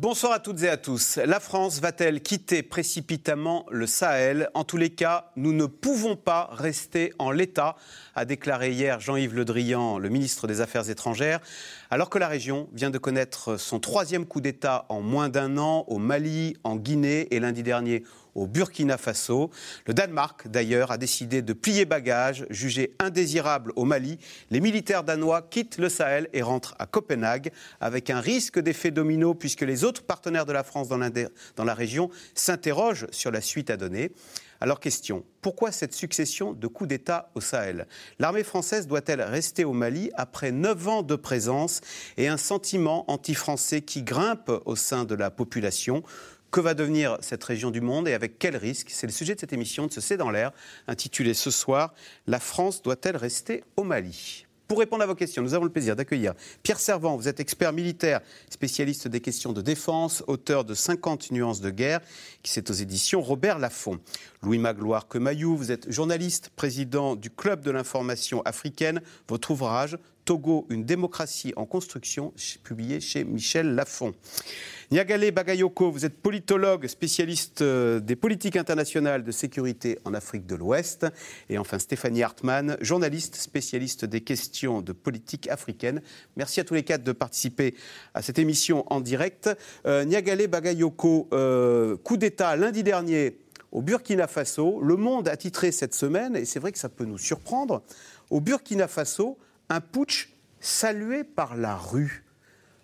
Bonsoir à toutes et à tous. La France va-t-elle quitter précipitamment le Sahel? En tous les cas, nous ne pouvons pas rester en l'état, a déclaré hier Jean-Yves Le Drian, le ministre des Affaires étrangères, alors que la région vient de connaître son troisième coup d'État en moins d'un an au Mali, en Guinée et lundi dernier au Burkina Faso. Le Danemark, d'ailleurs, a décidé de plier bagages, jugé indésirable au Mali. Les militaires danois quittent le Sahel et rentrent à Copenhague, avec un risque d'effet domino, puisque les autres partenaires de la France dans, dans la région s'interrogent sur la suite à donner. Alors question, pourquoi cette succession de coups d'État au Sahel? L'armée française doit-elle rester au Mali après neuf ans de présence et un sentiment anti-français qui grimpe au sein de la population? Que va devenir cette région du monde et avec quels risques C'est le sujet de cette émission de ce C'est dans l'air, intitulée ce soir La France doit-elle rester au Mali pour répondre à vos questions, nous avons le plaisir d'accueillir Pierre Servant. Vous êtes expert militaire, spécialiste des questions de défense, auteur de 50 nuances de guerre, qui c'est aux éditions Robert Laffont. Louis Magloire Kemayou, vous êtes journaliste, président du Club de l'information africaine. Votre ouvrage Togo, une démocratie en construction, publié chez Michel Lafon. Niagale Bagayoko, vous êtes politologue, spécialiste euh, des politiques internationales de sécurité en Afrique de l'Ouest. Et enfin Stéphanie Hartmann, journaliste, spécialiste des questions de politique africaine. Merci à tous les quatre de participer à cette émission en direct. Euh, Niagale Bagayoko, euh, coup d'État lundi dernier au Burkina Faso. Le Monde a titré cette semaine, et c'est vrai que ça peut nous surprendre, au Burkina Faso, un putsch salué par la rue.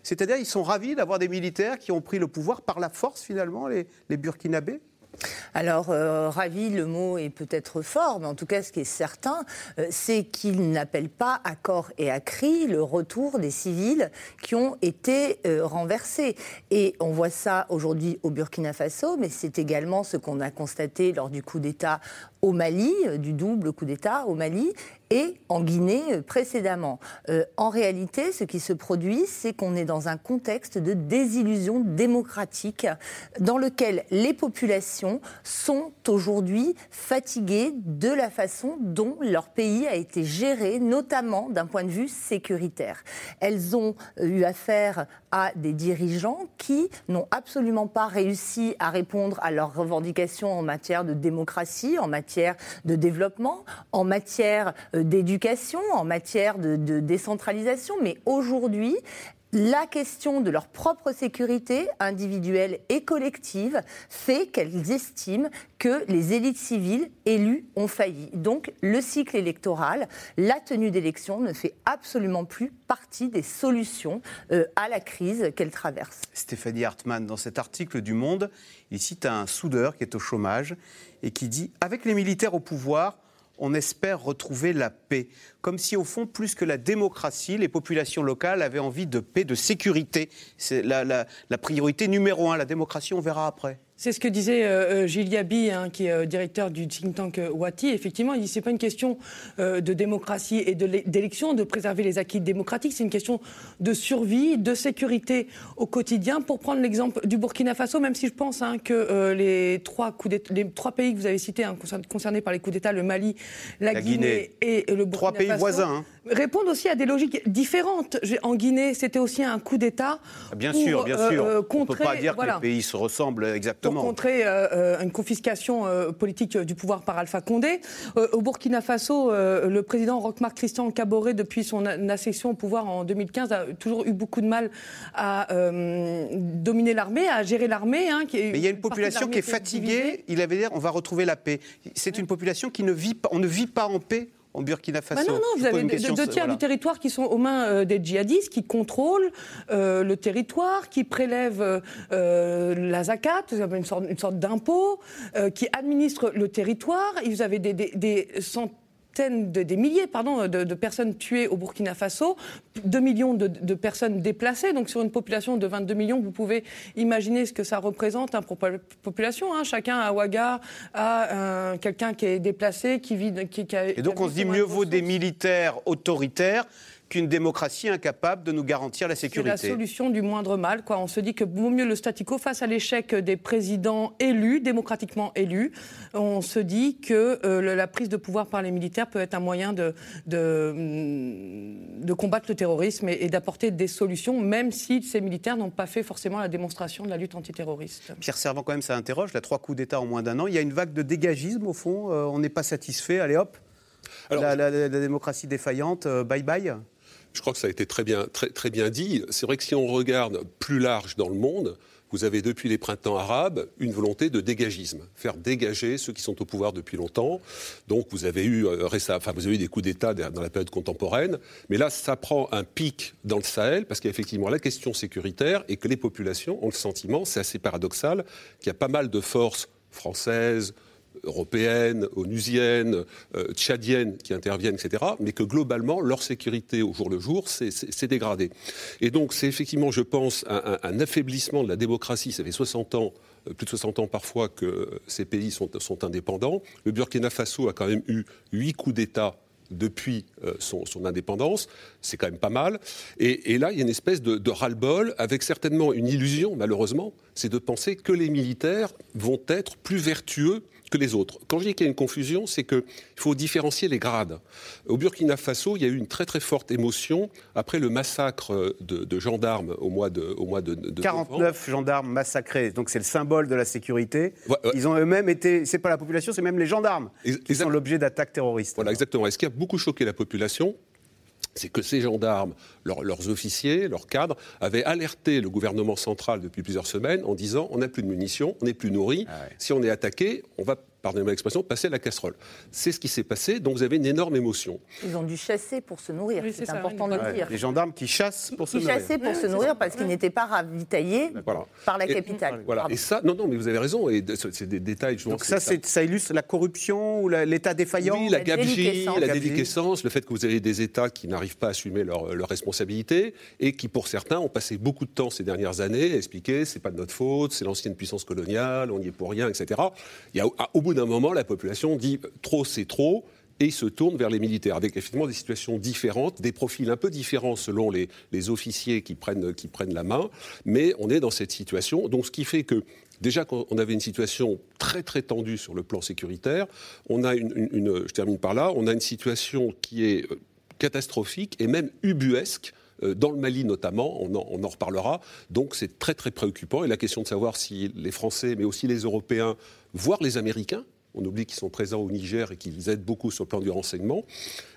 C'est-à-dire ils sont ravis d'avoir des militaires qui ont pris le pouvoir par la force finalement, les, les Burkinabés? Alors, euh, ravi, le mot est peut-être fort, mais en tout cas, ce qui est certain, euh, c'est qu'il n'appelle pas à corps et à cri le retour des civils qui ont été euh, renversés. Et on voit ça aujourd'hui au Burkina Faso, mais c'est également ce qu'on a constaté lors du coup d'État au Mali, du double coup d'État au Mali, et en Guinée euh, précédemment. Euh, en réalité, ce qui se produit, c'est qu'on est dans un contexte de désillusion démocratique dans lequel les populations sont aujourd'hui fatiguées de la façon dont leur pays a été géré, notamment d'un point de vue sécuritaire. Elles ont eu affaire à des dirigeants qui n'ont absolument pas réussi à répondre à leurs revendications en matière de démocratie, en matière de développement, en matière euh, d'éducation, en matière de, décentralisation. Mais aujourd'hui, la question de leur propre sécurité individuelle et collective fait qu'elles estiment que les élites civiles élues ont failli. Donc le cycle électoral, la tenue d'élections ne fait absolument plus partie des solutions euh, à la crise qu'elle traverse. Stéphanie Hartmann, dans cet article du Monde, il cite un soudeur qui est au chômage et qui dit Avec les militaires au pouvoir, on espère retrouver la paix. Comme si, au fond, plus que la démocratie, les populations locales avaient envie de paix, de sécurité. C'est la, la priorité numéro un. La démocratie, on verra après. C'est ce que disait euh, euh Gilles hein, qui est euh, directeur du think tank euh, Wati. Effectivement, il dit c'est pas une question de démocratie et d'élection, de, préserver les acquis démocratiques, c'est une question de survie, de sécurité au quotidien. Pour prendre l'exemple du Burkina Faso, même si je pense hein, que les trois coups les trois pays que vous avez cités hein, concernés par les coups d'État, le Mali, la, Guinée, et le Burkina trois pays voisins. Répondent aussi à des logiques différentes. En Guinée, c'était aussi un coup d'État. Bien sûr, bien sûr. On ne peut pas dire que les pays se ressemblent exactement pour contrer euh, euh, une confiscation euh, politique du pouvoir par Alpha Condé. au Burkina Faso, le président Roch-Marc Christian Caboret, depuis son accession au pouvoir en 2015, a toujours eu beaucoup de mal à dominer l'armée, à gérer l'armée. Hein, Mais il y a une population qui est fatiguée. Il avait dit on va retrouver la paix. C'est une population qui ne vit pas, on ne vit pas en paix en Burkina Faso. Bah non, non, vous avez deux, tiers du territoire qui sont aux mains euh, des djihadistes, qui contrôlent euh, le territoire, qui prélèvent euh, la zakat, une sorte, une sorte d'impôt, qui administrent le territoire. Et vous avez des, des, des centaines de, des milliers pardon, de, personnes tuées au Burkina Faso, 2 millions de, personnes déplacées. Donc sur une population de 22 millions, vous pouvez imaginer ce que ça représente hein, pour la population. Hein. Chacun à Ouaga a quelqu'un qui est déplacé, qui vit... Qui, Et donc on se dit mieux vaut des militaires autoritaires qu'une démocratie incapable de nous garantir la sécurité. C'est la solution du moindre mal. Quoi. On se dit que vaut mieux le statu quo face à l'échec des présidents élus, démocratiquement élus. On se dit que euh, la prise de pouvoir par les militaires peut être un moyen de, de, de combattre le terrorisme et, d'apporter des solutions, même si ces militaires n'ont pas fait forcément la démonstration de la lutte antiterroriste. Pierre Servant, quand même, ça interroge. La trois coups d'État en moins d'un an. Il y a une vague de dégagisme, au fond. Euh, on n'est pas satisfait. Allez hop, la, démocratie défaillante, euh, bye bye je crois que ça a été très bien, très, bien dit. C'est vrai que si on regarde plus large dans le monde, vous avez depuis les printemps arabes une volonté de dégagisme, faire dégager ceux qui sont au pouvoir depuis longtemps. Donc vous avez eu euh, enfin vous avez eu des coups d'État dans la période contemporaine, mais là ça prend un pic dans le Sahel parce qu'il y a effectivement la question sécuritaire et que les populations ont le sentiment, c'est assez paradoxal, qu'il y a pas mal de forces françaises, européennes, onusiennes, euh, tchadiennes qui interviennent, etc., mais que globalement, leur sécurité au jour le jour s'est dégradée. Et donc, c'est effectivement, je pense, un, affaiblissement de la démocratie. Ça fait 60 ans euh, plus de 60 ans parfois que ces pays sont, indépendants. Le Burkina Faso a quand même eu huit coups d'État depuis euh, son, indépendance, c'est quand même pas mal. Et, là, il y a une espèce de, de ras-le-bol, avec certainement une illusion, malheureusement, c'est de penser que les militaires vont être plus vertueux que les autres. Quand je dis qu'il y a une confusion, c'est qu'il faut différencier les grades. Au Burkina Faso, il y a eu une très très forte émotion après le massacre de, gendarmes au mois de, au mois de, 49 gendarmes massacrés, donc c'est le symbole de la sécurité. Ils ont eux-mêmes été, c'est pas la population, c'est même les gendarmes qui sont l'objet d'attaques terroristes. Voilà, exactement. Et ce qui a beaucoup choqué la population, c'est que ces gendarmes, leurs officiers, leurs cadres, avaient alerté le gouvernement central depuis plusieurs semaines en disant on n'a plus de munitions, on n'est plus nourri, ah si on est attaqué, on va pardonnez-moi l'expression, passer à la casserole. C'est ce qui s'est passé, donc vous avez une énorme émotion. Ils ont dû chasser pour se nourrir, c'est important de le dire. Les gendarmes qui chassent pour se nourrir. Qui chassaient pour se nourrir parce qu'ils n'étaient pas ravitaillés par la capitale. voilà. Et ça, non, non, mais vous avez raison, et c'est des détails. Donc ça, ça. illustre la corruption ou l'état défaillant Oui, la, gabegie, la déliquescence, le fait que vous avez des États qui n'arrivent pas à assumer leurs leur responsabilités et qui, pour certains, ont passé beaucoup de temps ces dernières années à expliquer c'est pas de notre faute, c'est l'ancienne puissance coloniale, on n'y est pour rien, etc. Il y a, au bout d'un moment, la population dit trop, c'est trop et se tourne vers les militaires, avec effectivement des situations différentes, des profils un peu différents selon les, officiers qui prennent, qui prennent la main, mais on est dans cette situation. Donc ce qui fait que Déjà, quand on avait une situation très très tendue sur le plan sécuritaire, on a une, je termine par là, on a une situation qui est euh, catastrophique et même ubuesque dans le Mali notamment, on en, reparlera. Donc c'est très très préoccupant. Et la question de savoir si les Français, mais aussi les Européens, voire les Américains, on oublie qu'ils sont présents au Niger et qu'ils aident beaucoup sur le plan du renseignement.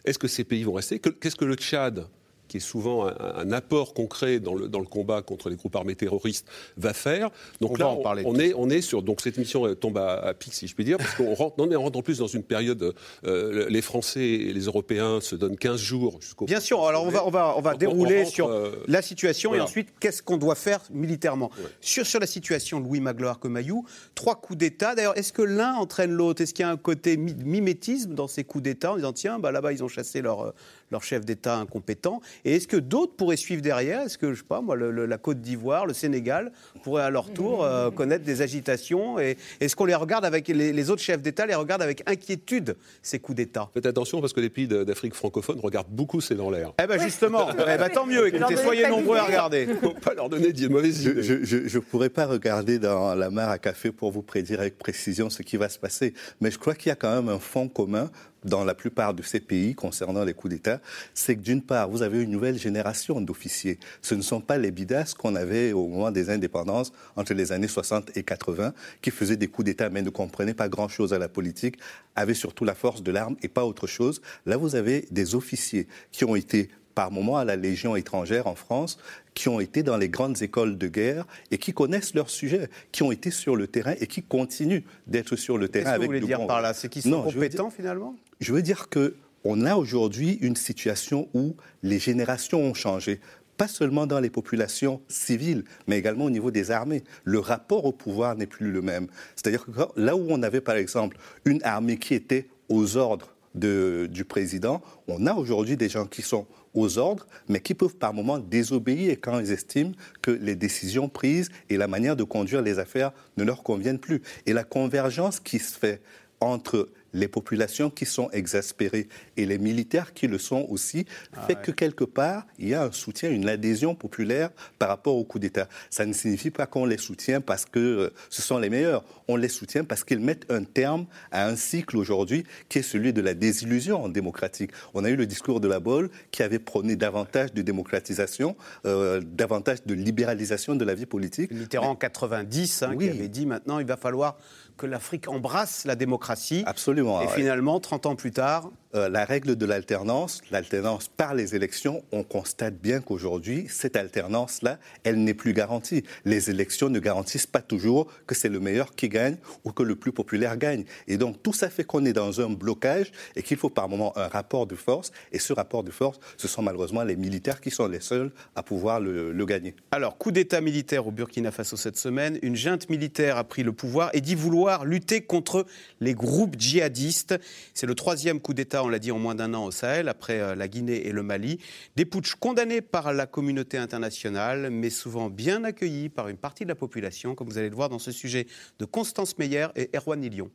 Est-ce que ces pays vont rester? Qu'est-ce que le Tchad qui est souvent un, apport concret dans le, dans le, combat contre les groupes armés terroristes, va faire. Donc là, on, est, on est sur. Donc cette mission tombe à, pic, si je puis dire, parce qu'on rentre, non, mais on rentre en plus dans une période. Euh, les Français et les Européens se donnent 15 jours jusqu'au. Bien sûr, alors on va, on va, on va dérouler sur euh, la situation et ensuite qu'est-ce qu'on doit faire militairement. Sur, sur la situation, Louis Magloire Comayou, trois coups d'État. D'ailleurs, est-ce que l'un entraîne l'autre? Est-ce qu'il y a un côté mimétisme dans ces coups d'État en disant tiens, bah, là-bas, ils ont chassé leur leur chef d'État incompétent. Et est-ce que d'autres pourraient suivre derrière? Est-ce que, je sais pas, moi, la Côte d'Ivoire, le Sénégal pourraient à leur tour euh, connaître des agitations? Et est-ce qu'on les regarde avec les, autres chefs d'État les regardent avec inquiétude ces coups d'État? Faites attention parce que les pays d'Afrique francophone regardent beaucoup c'est dans l'air. Eh ben justement, eh ben, tant mieux. Écoutez, soyez nombreux à regarder. Faut pas leur donner de mauvaises idées. Je ne pourrais pas regarder dans la mare à café pour vous prédire avec précision ce qui va se passer, mais je crois qu'il y a quand même un fond commun dans la plupart de ces pays concernant les coups d'État, c'est que d'une part, vous avez une nouvelle génération d'officiers. Ce ne sont pas les bidas qu'on avait au moment des indépendances entre les années 60 et 80, qui faisaient des coups d'État mais ne comprenaient pas grand-chose à la politique, avaient surtout la force de l'arme et pas autre chose. Là, vous avez des officiers qui ont été par moment à la Légion étrangère en France, qui ont été dans les grandes écoles de guerre et qui connaissent leur sujet, qui ont été sur le terrain et qui continuent d'être sur le terrain avec que vous voulez dire par là? C'est qu'ils sont compétents finalement? Je veux dire que on a aujourd'hui une situation où les générations ont changé pas seulement dans les populations civiles, mais également au niveau des armées. Le rapport au pouvoir n'est plus le même. C'est-à-dire que là où on avait, par exemple, une armée qui était aux ordres du président, on a aujourd'hui des gens qui sont aux ordres, mais qui peuvent par moments désobéir quand ils estiment que les décisions prises et la manière de conduire les affaires ne leur conviennent plus. Et la convergence qui se fait entre les populations qui sont exaspérées et les militaires qui le sont aussi, ah fait que quelque part, il y a un soutien, une adhésion populaire par rapport au coup d'État. Ça ne signifie pas qu'on les soutient parce que euh, ce sont les meilleurs. On les soutient parce qu'ils mettent un terme à un cycle aujourd'hui qui est celui de la désillusion démocratique. On a eu le discours de la Bolle qui avait prôné davantage de démocratisation, euh, davantage de libéralisation de la vie politique. Mitterrand en 90, hein, qui avait dit maintenant il va falloir que l'Afrique embrasse la démocratie. Absolument. Et finalement, 30 ans plus tard, euh, la règle de l'alternance, l'alternance par les élections, on constate bien qu'aujourd'hui, cette alternance-là, elle n'est plus garantie. Les élections ne garantissent pas toujours que c'est le meilleur qui gagne ou que le plus populaire gagne. Et donc, tout ça fait qu'on est dans un blocage et qu'il faut par moment un rapport de force. Et ce rapport de force, ce sont malheureusement les militaires qui sont les seuls à pouvoir le, le gagner. Alors, coup d'État militaire au Burkina Faso cette semaine. Une junte militaire a pris le pouvoir et dit vouloir lutter contre les groupes djihadistes. C'est le troisième coup d'État on l'a dit, en moins d'un an au Sahel, après euh, la Guinée et le Mali. Des putschs condamnés par la communauté internationale, mais souvent bien accueillis par une partie de la population, comme vous allez le voir dans ce sujet de Constance Meyer et Erwan Ilion.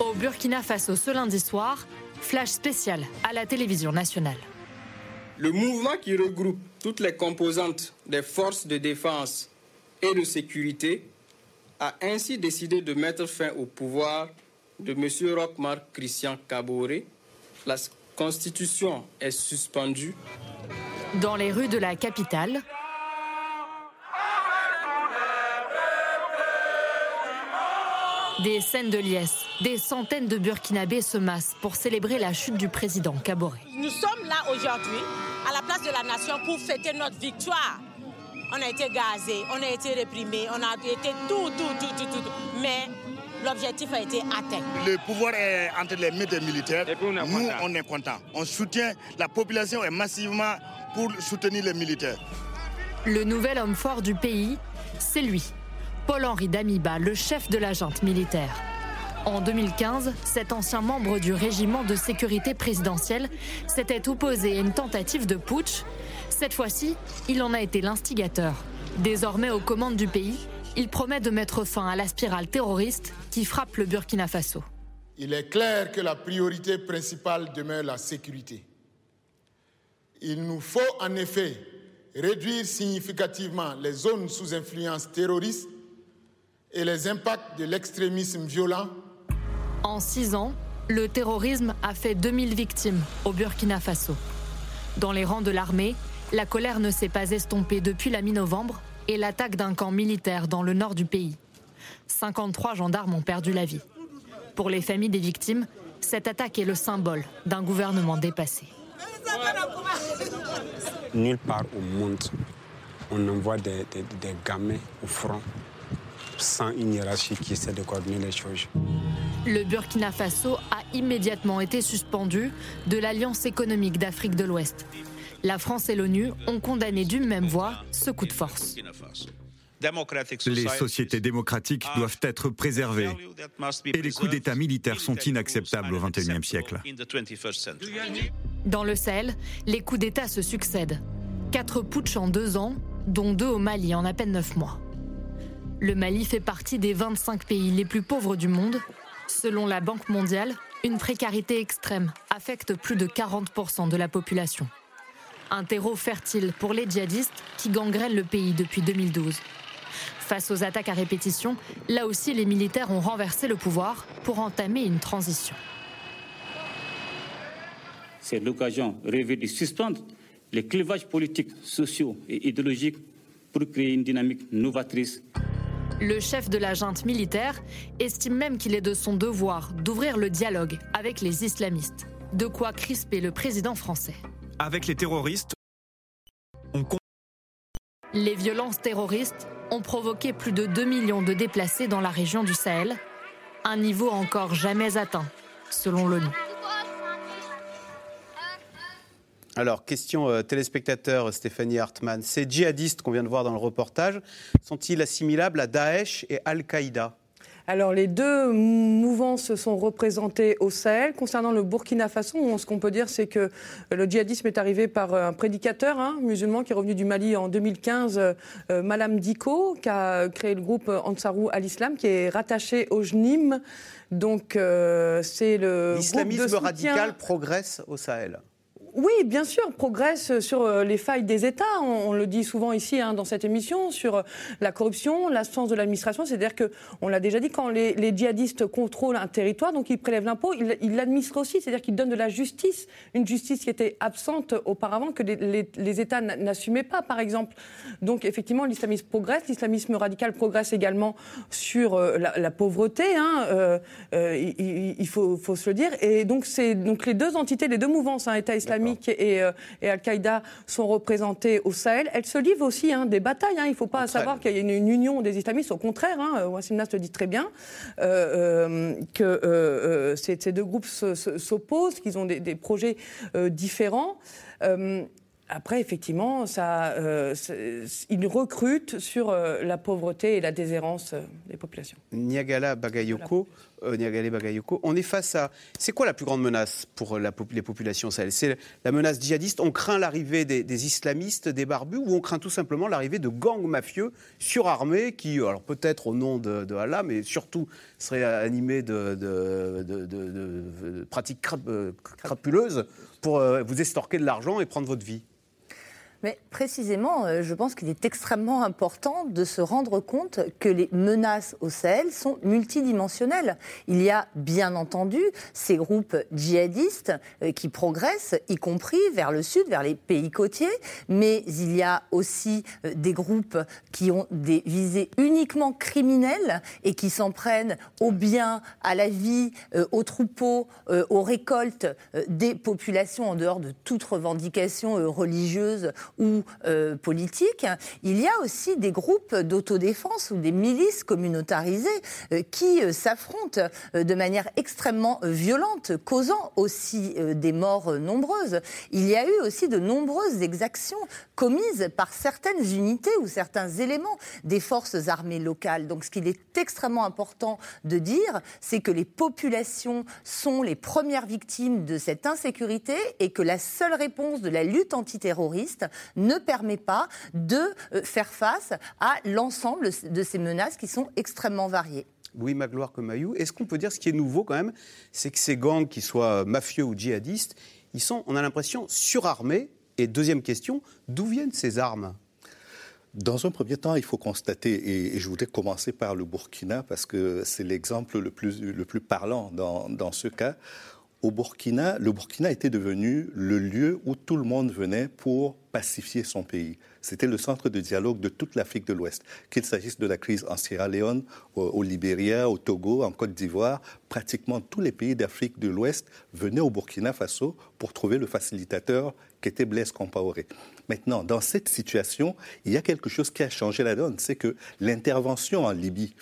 Au Burkina Faso ce lundi soir, flash spécial à la télévision nationale. Le mouvement qui regroupe toutes les composantes des forces de défense et de sécurité a ainsi décidé de mettre fin au pouvoir de M. Rockmar Christian Caboret. La constitution est suspendue. Dans les rues de la capitale, Des scènes de liesse, des centaines de Burkinabés se massent pour célébrer la chute du président Caboret. Nous sommes là aujourd'hui, à la place de la nation, pour fêter notre victoire on a été gazé, on a été réprimé, on a été tout, tout, tout, tout, tout. Mais l'objectif a été atteint. Le pouvoir est entre les mains des militaires. Nous, on est contents. On soutient, la population est massivement pour soutenir les militaires. Le nouvel homme fort du pays, c'est lui, Paul-Henri Damiba, le chef de la junte militaire. En 2015, cet ancien membre du régiment de sécurité présidentielle s'était opposé à une tentative de putsch cette fois-ci, il en a été l'instigateur. Désormais aux commandes du pays, il promet de mettre fin à la spirale terroriste qui frappe le Burkina Faso. Il est clair que la priorité principale demeure la sécurité. Il nous faut en effet réduire significativement les zones sous influence terroriste et les impacts de l'extrémisme violent. En six ans, le terrorisme a fait 2000 victimes au Burkina Faso. Dans les rangs de l'armée, la colère ne s'est pas estompée depuis la mi-novembre et l'attaque d'un camp militaire dans le nord du pays. 53 gendarmes ont perdu la vie. Pour les familles des victimes, cette attaque est le symbole d'un gouvernement dépassé. Nulle part au monde, on envoie des, des gamins au front sans une hiérarchie qui essaie de coordonner les choses. Le Burkina Faso a immédiatement été suspendu de l'Alliance économique d'Afrique de l'Ouest. La France et l'ONU ont condamné d'une même voix ce coup de force. Les sociétés démocratiques doivent être préservées et les coups d'État militaires sont inacceptables au XXIe siècle. Dans le Sahel, les coups d'État se succèdent. Quatre putsch en deux ans, dont deux au Mali en à peine neuf mois. Le Mali fait partie des 25 pays les plus pauvres du monde. Selon la Banque mondiale, une précarité extrême affecte plus de 40% de la population. Un terreau fertile pour les djihadistes qui gangrènent le pays depuis 2012. Face aux attaques à répétition, là aussi les militaires ont renversé le pouvoir pour entamer une transition. C'est l'occasion rêvée de suspendre les clivages politiques, sociaux et idéologiques pour créer une dynamique novatrice. Le chef de la junte militaire estime même qu'il est de son devoir d'ouvrir le dialogue avec les islamistes. De quoi crisper le président français. Avec les terroristes, on... Les violences terroristes ont provoqué plus de 2 millions de déplacés dans la région du Sahel, un niveau encore jamais atteint, selon l'ONU. Alors, question euh, téléspectateur Stéphanie Hartmann. Ces djihadistes qu'on vient de voir dans le reportage, sont-ils assimilables à Daesh et Al-Qaïda? Alors les deux mouvances sont représentées au Sahel. Concernant le Burkina Faso, ce qu'on peut dire, c'est que le djihadisme est arrivé par un prédicateur hein, musulman qui est revenu du Mali en 2015, euh, Malam Diko, qui a créé le groupe Ansarou al-Islam, qui est rattaché au JNIM. Donc euh, c'est le l'islamisme radical progresse au Sahel. Oui, bien sûr, progresse sur euh, les failles des États. On, le dit souvent ici hein, dans cette émission sur euh, la corruption, l'absence de l'administration. C'est-à-dire que, on l'a déjà dit, quand les, djihadistes contrôlent un territoire, donc ils prélèvent l'impôt, ils l'administrent aussi. C'est-à-dire qu'ils donnent de la justice, une justice qui était absente auparavant, que les, États n'assumaient pas, par exemple. Donc effectivement, l'islamisme progresse, l'islamisme radical progresse également sur euh, la, pauvreté. Hein, il, faut, se le dire. Et donc c'est donc les deux entités, les deux mouvances, hein, État islamique euh, et, Al-Qaïda sont représentés au Sahel. Elles se livrent aussi hein, des batailles. Hein. Il ne faut pas savoir qu'il y a une, union des islamistes. Au contraire, hein, Wassim Nas le dit très bien, euh, euh, que ces, deux groupes s'opposent, qu'ils ont des, projets différents. Après, effectivement, ça, ils recrutent sur la pauvreté et la déshérence des populations. Niagala Bagayoko, euh, Bagayoko. On est face à. C'est quoi la plus grande menace pour la, les populations sahel C'est la menace djihadiste? On craint l'arrivée des, islamistes, des barbus, ou on craint tout simplement l'arrivée de gangs mafieux surarmés qui, alors peut-être au nom de, Allah, mais surtout seraient animés de, de pratiques euh, crapuleuses pour euh, vous estorquer de l'argent et prendre votre vie? Mais précisément, euh, je pense qu'il est extrêmement important de se rendre compte que les menaces au Sahel sont multidimensionnelles. Il y a bien entendu ces groupes djihadistes euh, qui progressent, y compris vers le sud, vers les pays côtiers, mais il y a aussi euh, des groupes qui ont des visées uniquement criminelles et qui s'en prennent aux biens, à la vie, aux troupeaux, aux récoltes des populations en dehors de toute revendication religieuse ou euh, politique, il y a aussi des groupes d'autodéfense ou des milices communautarisées euh, qui euh, s'affrontent de manière extrêmement violente, causant aussi des morts nombreuses. Il y a eu aussi de nombreuses exactions commises par certaines unités ou certains éléments des forces armées locales. Donc ce qu'il est extrêmement important de dire, c'est que les populations sont les premières victimes de cette insécurité et que la seule réponse de la lutte antiterroriste ne permet pas de euh, faire face à l'ensemble de ces menaces qui sont extrêmement variées. Oui, Magloire Comayou. Est-ce qu'on peut dire ce qui est nouveau quand même, c'est que ces gangs, qu'ils soient mafieux ou djihadistes, ils sont, on a l'impression, surarmés. Et deuxième question, d'où viennent ces armes? Dans un premier temps, il faut constater, et je voudrais commencer par le Burkina, parce que c'est l'exemple le plus, le plus parlant dans, dans ce cas au Burkina, le Burkina était devenu le lieu où tout le monde venait pour pacifier son pays. C'était le centre de dialogue de toute l'Afrique de l'Ouest. Qu'il s'agisse de la crise en Sierra Leone, au, au Libéria, au Togo, en Côte d'Ivoire, pratiquement tous les pays d'Afrique de l'Ouest venaient au Burkina Faso pour trouver le facilitateur qui était Blaise Compaoré. Maintenant, dans cette situation, il y a quelque chose qui a changé la donne, c'est que l'intervention en Libye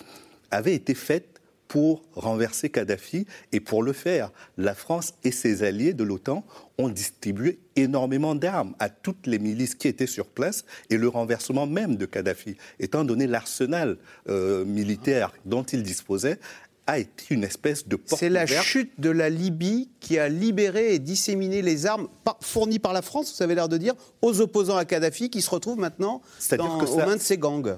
avait été faite pour renverser Kadhafi. Et pour le faire, la France et ses alliés de l'OTAN ont distribué énormément d'armes à toutes les milices qui étaient sur place et le renversement même de Kadhafi, étant donné l'arsenal euh, militaire dont il disposait, a été une espèce de porte C'est la chute de la Libye qui a libéré et disséminé les armes fournies par la France, vous avez l'air de dire, aux opposants à Kadhafi qui se retrouvent maintenant dans, aux mains de ces gangs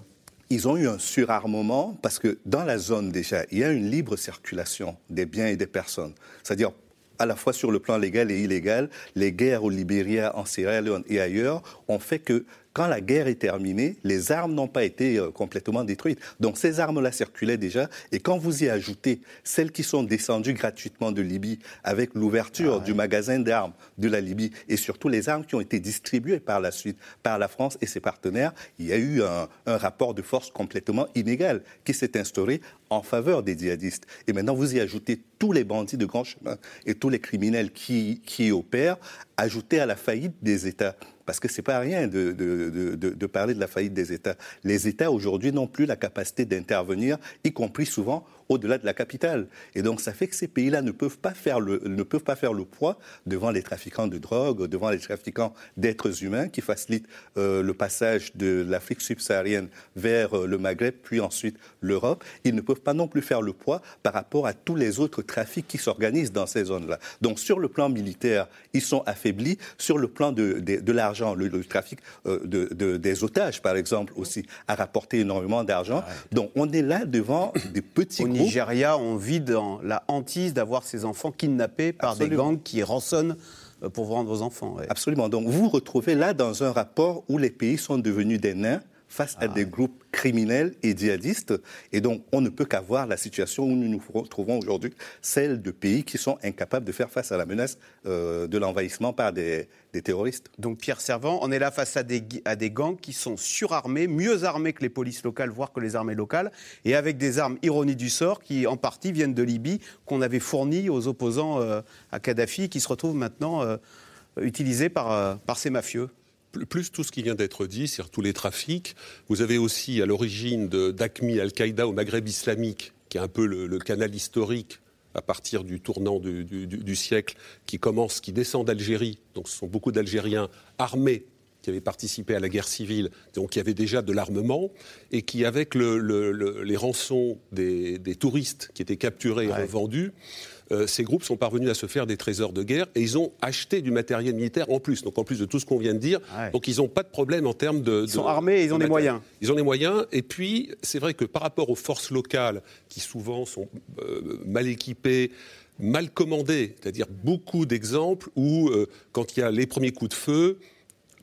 ils ont eu un surarmement parce que dans la zone déjà, il y a une libre circulation des biens et des personnes. C'est-à-dire à la fois sur le plan légal et illégal, les guerres au Libéria, en Sierra Leone et ailleurs ont fait que quand la guerre est terminée, les armes n'ont pas été euh, complètement détruites. Donc ces armes-là circulaient déjà. Et quand vous y ajoutez celles qui sont descendues gratuitement de Libye avec l'ouverture ah du magasin d'armes de la Libye et surtout les armes qui ont été distribuées par la suite par la France et ses partenaires, il y a eu un, rapport de force complètement inégal qui s'est instauré en faveur des djihadistes. Et maintenant, vous y ajoutez tous les bandits de grand chemin et tous les criminels qui, qui opèrent, ajoutés à la faillite des États parce que c'est pas rien de, parler de la faillite des États. Les États aujourd'hui n'ont plus la capacité d'intervenir, y compris souvent au-delà de la capitale. Et donc ça fait que ces pays-là ne peuvent pas faire le, ne peuvent pas faire le poids devant les trafiquants de drogue, devant les trafiquants d'êtres humains qui facilitent euh, le passage de l'Afrique subsaharienne vers euh, le Maghreb, puis ensuite l'Europe. Ils ne peuvent pas non plus faire le poids par rapport à tous les autres trafics qui s'organisent dans ces zones-là. Donc sur le plan militaire, ils sont affaiblis. Sur le plan de, de, l'argent, le, trafic euh, de, des otages, par exemple, aussi, a rapporté énormément d'argent. Donc on est là devant des petits groupes Nigeria, on vit dans la hantise d'avoir ces enfants kidnappés par des gangs qui rançonnent euh, pour vendre vos enfants. Absolument. Donc vous vous retrouvez là dans un rapport où les pays sont devenus des nains face à ah des groupes criminels et djihadistes. Et donc, on ne peut qu'avoir la situation où nous nous retrouvons aujourd'hui, celle de pays qui sont incapables de faire face à la menace euh, de l'envahissement par des, terroristes. Donc, Pierre Servant, on est là face à des, à des gangs qui sont surarmés, mieux armés que les polices locales, voire que les armées locales, et avec des armes ironies du sort qui, en partie, viennent de Libye, qu'on avait fournies aux opposants euh, à Kadhafi, qui se retrouvent maintenant euh, utilisées par, par ces mafieux plus tout ce qui vient d'être dit, c'est-à-dire tous les trafics. Vous avez aussi à l'origine d'ACMI, Al-Qaïda au Maghreb islamique, qui est un peu le, canal historique à partir du tournant du, siècle, qui commence, qui descend d'Algérie. Donc ce sont beaucoup d'Algériens armés qui avaient participé à la guerre civile, donc qui avaient déjà de l'armement, et qui, avec les rançons des, touristes qui étaient capturés et revendus, euh, ces groupes sont parvenus à se faire des trésors de guerre et ils ont acheté du matériel militaire en plus. Donc en plus de tout ce qu'on vient de dire, donc ils n'ont pas de problème en termes de. Ils sont armés et ils ont des moyens. Ils ont des moyens. Et puis c'est vrai que par rapport aux forces locales qui souvent sont euh, mal équipées mal commandées, c'est-à-dire beaucoup d'exemples où, euh, quand il y a les premiers coups de feu,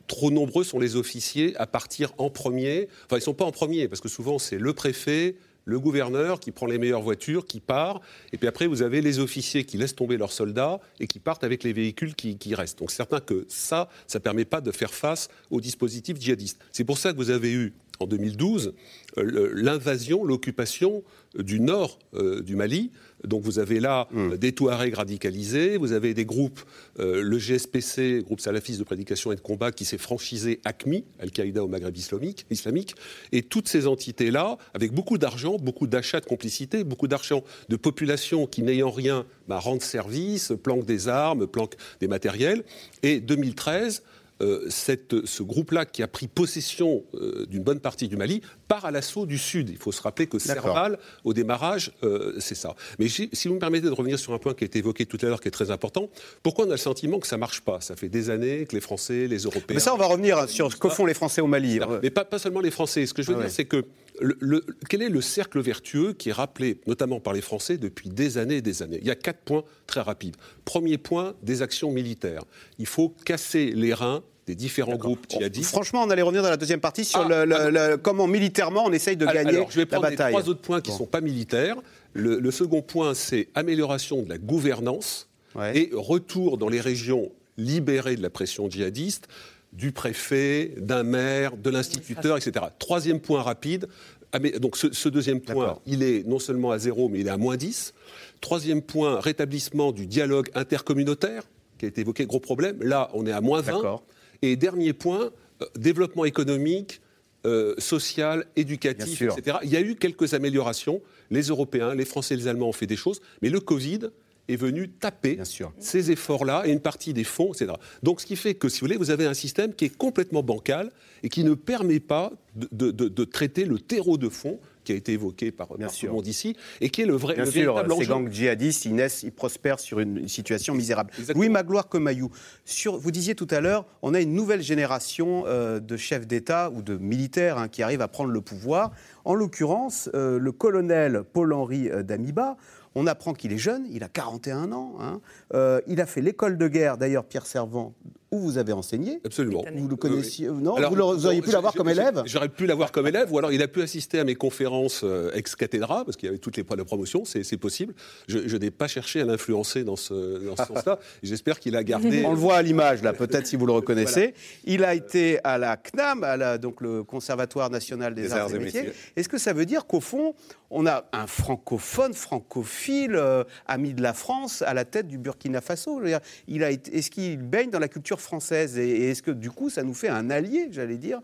trop nombreux sont les officiers à partir en premier. Enfin, ils ne sont pas en premier, parce que souvent c'est le préfet, le gouverneur qui prend les meilleures voitures, qui part, et puis après vous avez les officiers qui laissent tomber leurs soldats et qui partent avec les véhicules qui, restent. Donc certain que ça, ça ne permet pas de faire face aux dispositifs djihadistes. C'est pour ça que vous avez eu en 2012 euh, l'invasion, l'occupation du nord euh, du Mali. Donc vous avez là hmm. des Touaregs radicalisés, vous avez des groupes, euh, le GSPC, groupe salafiste de prédication et de combat, qui s'est franchisé ACMI, Al-Qaïda au Maghreb islamique, islamique, et toutes ces entités-là, avec beaucoup d'argent, beaucoup d'achats de complicité, beaucoup d'argent de populations qui, n'ayant rien, bah, rendent service, planquent des armes, planquent des matériels. Et 2013, euh, ce groupe-là qui a pris possession euh, d'une bonne partie du Mali part à l'assaut du Sud. Il faut se rappeler que Serval, au démarrage, euh, c'est ça. Mais si vous me permettez de revenir sur un point qui a été évoqué tout à l'heure, qui est très important, pourquoi on a le sentiment que ça ne marche pas? Ça fait des années que les Français, les Européens... Mais ça, on va revenir sur ce que font les Français au Mali. Mais pas, seulement les Français. Ce que je veux ah dire, c'est que quel est le cercle vertueux qui est rappelé notamment par les Français depuis des années et des années? Il y a quatre points très rapides. Premier point, des actions militaires. Il faut casser les reins des différents groupes djihadistes. Franchement, on allait revenir dans la deuxième partie sur ah, comment militairement on essaye de gagner alors, je vais prendre Les trois autres points qui ne sont pas militaires. Le, second point, c'est amélioration de la gouvernance et retour dans les régions libérées de la pression djihadiste du préfet, d'un maire, de l'instituteur, etc. Troisième point rapide, donc ce, deuxième point, il est non seulement à zéro, mais il est à moins 10. Troisième point, rétablissement du dialogue intercommunautaire, qui a été évoqué, gros problème. Là, on est à moins 20. Et dernier point, euh, développement économique, euh, social, éducatif, etc. Il y a eu quelques améliorations. Les Européens, les Français, les Allemands ont fait des choses, mais le Covid est venu taper ces efforts-là et une partie des fonds, etc. Donc, ce qui fait que, si vous voulez, vous avez un système qui est complètement bancal et qui ne permet pas de, de traiter le terreau de fonds qui a été évoqué par, Bien tout le monde ici, et qui est le vrai Bien sûr, ces gangs djihadistes, ils naissent, ils prospèrent sur une situation misérable. Oui, Magloire Comayou, sur, vous disiez tout à l'heure, on a une nouvelle génération euh, de chefs d'État ou de militaires hein, qui arrivent à prendre le pouvoir. En l'occurrence, euh, le colonel Paul-Henri euh, Damiba, on apprend qu'il est jeune, il a 41 ans. Hein. il a fait l'école de guerre, d'ailleurs, Pierre Servant, où vous avez enseigné. Absolument. Vous le connaissiez Non Vous auriez pu l'avoir comme élève J'aurais pu l'avoir comme élève, ou alors il a pu assister à mes conférences euh, ex cathedra, parce qu'il y avait toutes les points de promotion, c'est possible. Je, n'ai pas cherché à l'influencer dans ce, sens-là. J'espère qu'il a gardé. On le voit à l'image, là, peut-être si vous le reconnaissez. Il a été à la CNAM, à la, donc le Conservatoire national des, arts, et métiers. Est-ce que ça veut dire qu'au fond, on a un francophone, francophile, euh, ami de la France, à la tête du Burkina Faso? Est-ce qu'il baigne dans la culture française Et est-ce que du coup, ça nous fait un allié, j'allais dire,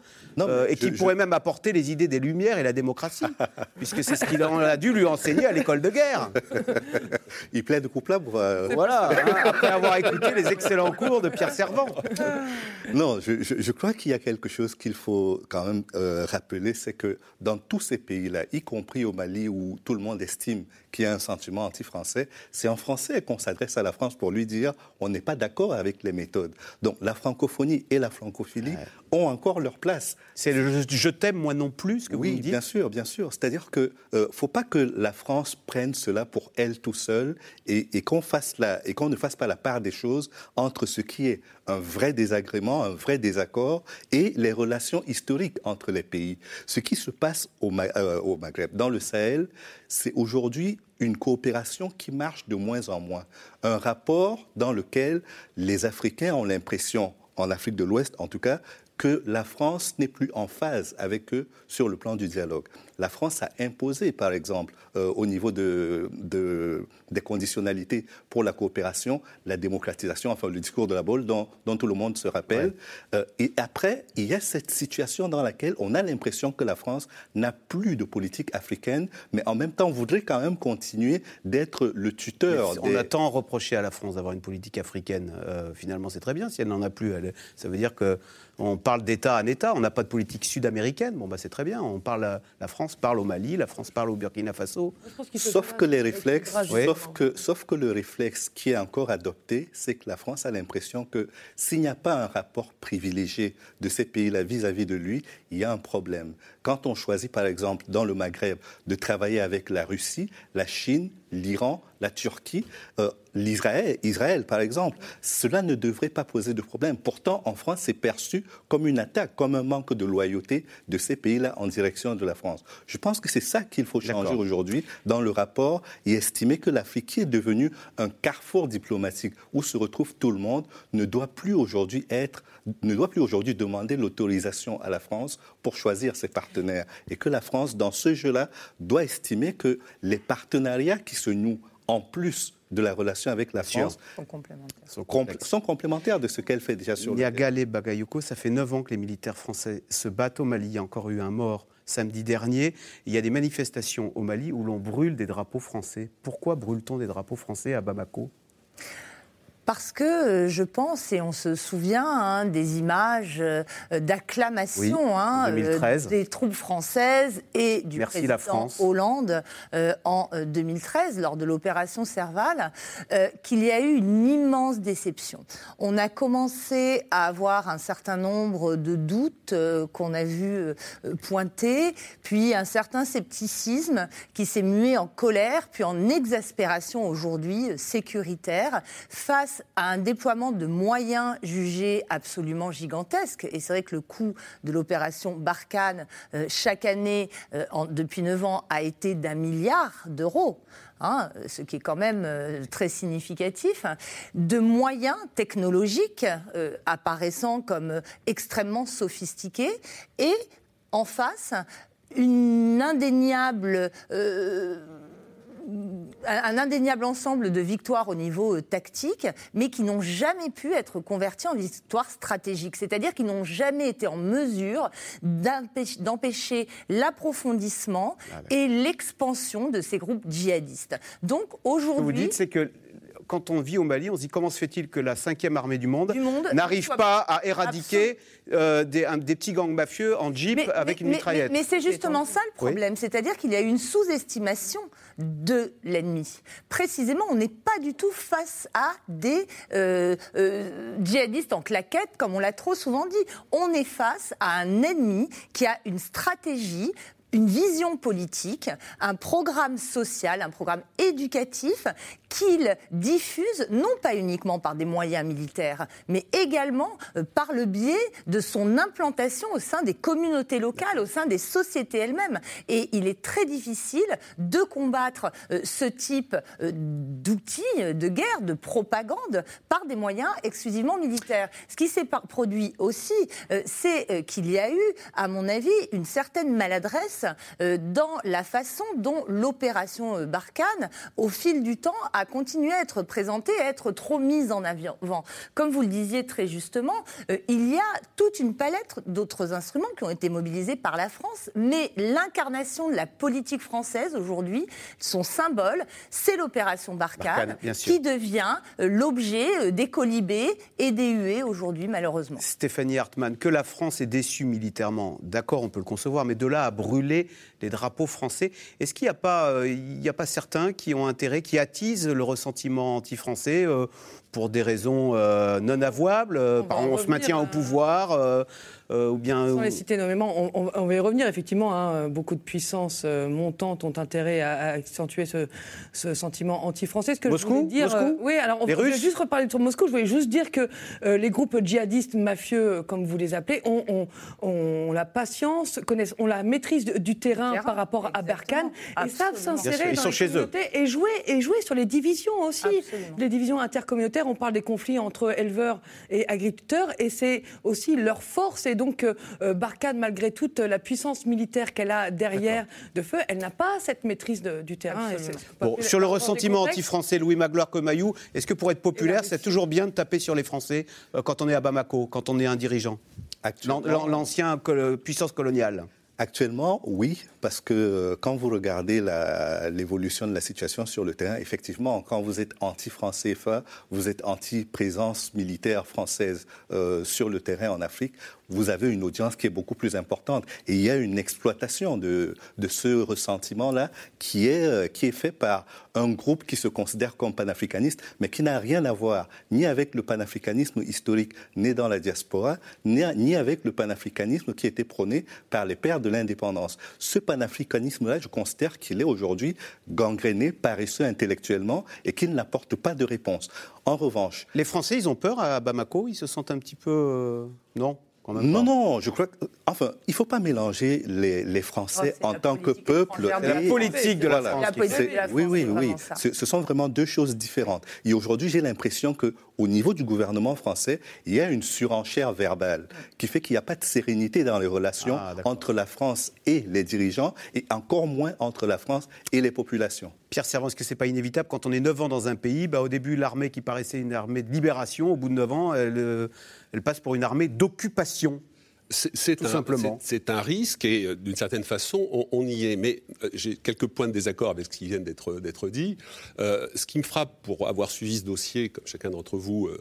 et qui pourrait même apporter les idées des Lumières et la démocratie, puisque c'est ce qu'il a dû lui enseigner à l'école de guerre. Il plaide coupable. Voilà, hein, après avoir écouté les excellents cours de Pierre Servant. Non, je, crois qu'il y a quelque chose qu'il faut quand même rappeler, c'est que dans tous ces pays-là, y compris au Mali où tout le monde estime qu'il y a un sentiment anti-français, c'est en français qu'on s'adresse à la France pour lui dire on n'est pas d'accord avec les méthodes. Donc la francophonie et la francophilie ont encore leur place. C'est le je t'aime moi non plus ce que oui, vous me dites bien sûr, bien sûr. C'est-à-dire que ne euh, faut pas que la France prenne cela pour elle tout seule et, et qu'on fasse et qu'on ne fasse pas la part des choses entre ce qui est un vrai désagrément, un vrai désaccord et les relations historiques entre les pays. Ce qui se passe au, euh, au Maghreb, dans le Sahel, c'est aujourd'hui une coopération qui marche de moins en moins. Un rapport dans lequel les Africains ont l'impression, en Afrique de l'Ouest en tout cas, que la France n'est plus en phase avec eux sur le plan du dialogue. La France a imposé, par exemple, euh, au niveau de, des conditionnalités pour la coopération, la démocratisation, enfin le discours de la Bolle dont, dont tout le monde se rappelle. Euh, et après, il y a cette situation dans laquelle on a l'impression que la France n'a plus de politique africaine, mais en même temps voudrait quand même continuer d'être le tuteur. On a tant reproché à la France d'avoir une politique africaine. Euh, finalement, c'est très bien si elle n'en a plus. ça veut dire que on parle d'État en État, on n'a pas de politique sud-américaine. Bon, bah, c'est très bien. On parle, la France parle au Mali, la France parle au Burkina Faso. Sauf que les réflexes, sauf, que, sauf que le réflexe qui est encore adopté, c'est que la France a l'impression que s'il n'y a pas un rapport privilégié de ces pays-là vis-à-vis de lui, il y a un problème. Quand on choisit, par exemple, dans le Maghreb, de travailler avec la Russie, la Chine, l'Iran, la Turquie, euh, l'Israël, Israël par exemple, cela ne devrait pas poser de problème. Pourtant, en France, c'est perçu comme une attaque, comme un manque de loyauté de ces pays-là en direction de la France. Je pense que c'est ça qu'il faut changer aujourd'hui dans le rapport et estimer que l'Afrique, qui est devenue un carrefour diplomatique où se retrouve tout le monde, ne doit plus aujourd'hui être, ne doit plus aujourd'hui demander l'autorisation à la France pour choisir ses partenaires et que la France, dans ce jeu-là, doit estimer que les partenariats qui se nouent en plus de la relation avec la France sont complémentaires. Sont, complémentaires de ce qu'elle fait déjà sur le terrain. Bagayoko, ça fait 9 ans que les militaires français se battent au Mali. Il y a encore eu un mort samedi dernier. Il y a des manifestations au Mali où l'on brûle des drapeaux français. Pourquoi brûle-t-on des drapeaux français à Bamako? Parce que euh, je pense, et on se souvient hein, des images euh, d'acclamation hein, euh, des troupes françaises et du président Hollande en 2013 lors de l'opération Serval, qu'il y a eu une immense déception. On a commencé à avoir un certain nombre de doutes qu'on a vu pointer, puis un certain scepticisme qui s'est mué en colère, puis en exaspération aujourd'hui sécuritaire face à un déploiement de moyens jugés absolument gigantesques. Et c'est vrai que le coût de l'opération Barkhane, euh, chaque année, euh, depuis 9 ans, a été d'un milliard d'euros. Hein, ce qui est quand même euh, très significatif, de moyens technologiques apparaissant comme extrêmement sophistiqués et en face une indéniable un indéniable ensemble de victoires au niveau euh, tactique, mais qui n'ont jamais pu être converties en victoires stratégiques. C'est-à-dire qu'ils n'ont jamais été en mesure d'empêcher l'approfondissement ah et l'expansion de ces groupes djihadistes. Donc aujourd'hui. Ce que vous dites, c'est que quand on vit au Mali, on se dit comment se fait-il que la cinquième armée du monde, n'arrive pas à éradiquer euh, des, petits gangs mafieux en jeep avec une mitraillette Mais, c'est justement ça le problème, c'est-à-dire qu'il y a une sous-estimation de l'ennemi. Précisément, on n'est pas du tout face à des euh, euh, djihadistes en claquette, comme on l'a trop souvent dit. On est face à un ennemi qui a une stratégie une vision politique, un programme social, un programme éducatif qu'il diffuse non pas uniquement par des moyens militaires, mais également euh, par le biais de son implantation au sein des communautés locales, au sein des sociétés elles-mêmes. Et il est très difficile de combattre euh, ce type euh, d'outils de guerre, de propagande, par des moyens exclusivement militaires. Ce qui s'est produit aussi, c'est qu'il y a eu, à mon avis, une certaine maladresse faiblesse dans la façon dont l'opération Barkhane, au fil du temps, a continué à être présentée, à être trop mise en avant. Comme vous le disiez très justement, il y a toute une palette d'autres instruments qui ont été mobilisés par la France, mais l'incarnation de la politique française aujourd'hui, son symbole, c'est l'opération Barkhane, qui devient euh, l'objet euh, des colibés et des huées aujourd'hui, malheureusement. Stéphanie Hartmann, que la France est déçue militairement, d'accord, on peut le concevoir, mais de là à brûler les drapeaux français, est-ce qu'il n'y a, pas, euh, a pas certains qui ont intérêt, qui attisent le ressentiment anti-français pour des raisons non avouables on se maintient au pouvoir euh, ou bien, Sans les citer nommément, on, on, va y revenir effectivement. Hein, beaucoup de puissances euh, montantes ont intérêt à, accentuer ce, ce, sentiment anti-français. Ce que Moscou, je voulais dire, Moscou euh, oui, alors on voulait juste reparler sur Moscou. Je voulais juste dire que les groupes djihadistes mafieux, comme vous les appelez, ont, ont, la patience, connaissent, ont la maîtrise du terrain par rapport à Berkane et savent s'insérer dans les chez communautés eux. et jouer et jouer sur les divisions aussi, les divisions intercommunautaires. On parle des conflits entre éleveurs et agriculteurs et c'est aussi leur force et donc euh, Barkhane, malgré toute la puissance militaire qu'elle a derrière de feu, elle n'a pas cette maîtrise du terrain. sur le ressentiment anti-français, Louis Magloire Comayou, est-ce que pour être populaire, c'est toujours bien de taper sur les Français euh, quand on est à Bamako, quand on est un dirigeant? L'ancien puissance coloniale. Actuellement, oui, parce que euh, quand vous regardez l'évolution de la situation sur le terrain, effectivement, quand vous êtes anti-français, vous êtes anti-présence militaire française euh, sur le terrain en Afrique, vous avez une audience qui est beaucoup plus importante. Et il y a une exploitation de, ce ressentiment-là qui est, euh, qui est fait par un groupe qui se considère comme panafricaniste, mais qui n'a rien à voir ni avec le panafricanisme historique né dans la diaspora, ni, avec le panafricanisme qui été prôné par les pères de l'indépendance. Ce panafricanisme-là, je considère qu'il est aujourd'hui gangréné, paresseux intellectuellement et qu'il n'apporte pas de réponse. En revanche... Les Français, ils ont peur à Bamako? Ils se sentent un petit peu... Euh, non? Non, non, je crois que. Enfin, il ne faut pas mélanger les, Français oh, en tant que peuple. Et la politique de la France. oui, oui, oui. Ce sont vraiment deux choses différentes. Et aujourd'hui, j'ai l'impression qu'au niveau du gouvernement français, il y a une surenchère verbale qui fait qu'il n'y a pas de sérénité dans les relations ah, entre la France et les dirigeants et encore moins entre la France et les populations. Pierre Servant, est-ce que ce n'est pas inévitable quand on est 9 ans dans un pays bah, Au début, l'armée qui paraissait une armée de libération, au bout de 9 ans, elle, euh, elle passe pour une armée d'occupation. C'est tout simplement. C'est un risque et euh, d'une certaine façon, on, y est. Mais euh, j'ai quelques points de désaccord avec ce qui vient d'être dit. ce qui me frappe pour avoir suivi ce dossier, comme chacun d'entre vous,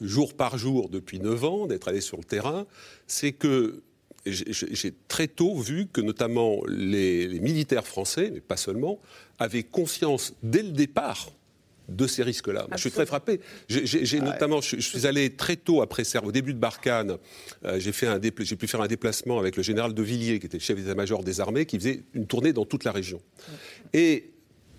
jour par jour depuis 9 ans, d'être allé sur le terrain, c'est que j'ai très tôt vu que notamment les, militaires français, mais pas seulement, avaient conscience dès le départ de ces risques-là. Je suis très frappé. J'ai notamment, je, suis allé très tôt après au début de Barkhane, euh, j'ai pu faire un déplacement avec le général de Villiers, qui était le chef d'état-major des armées, qui faisait une tournée dans toute la région. Et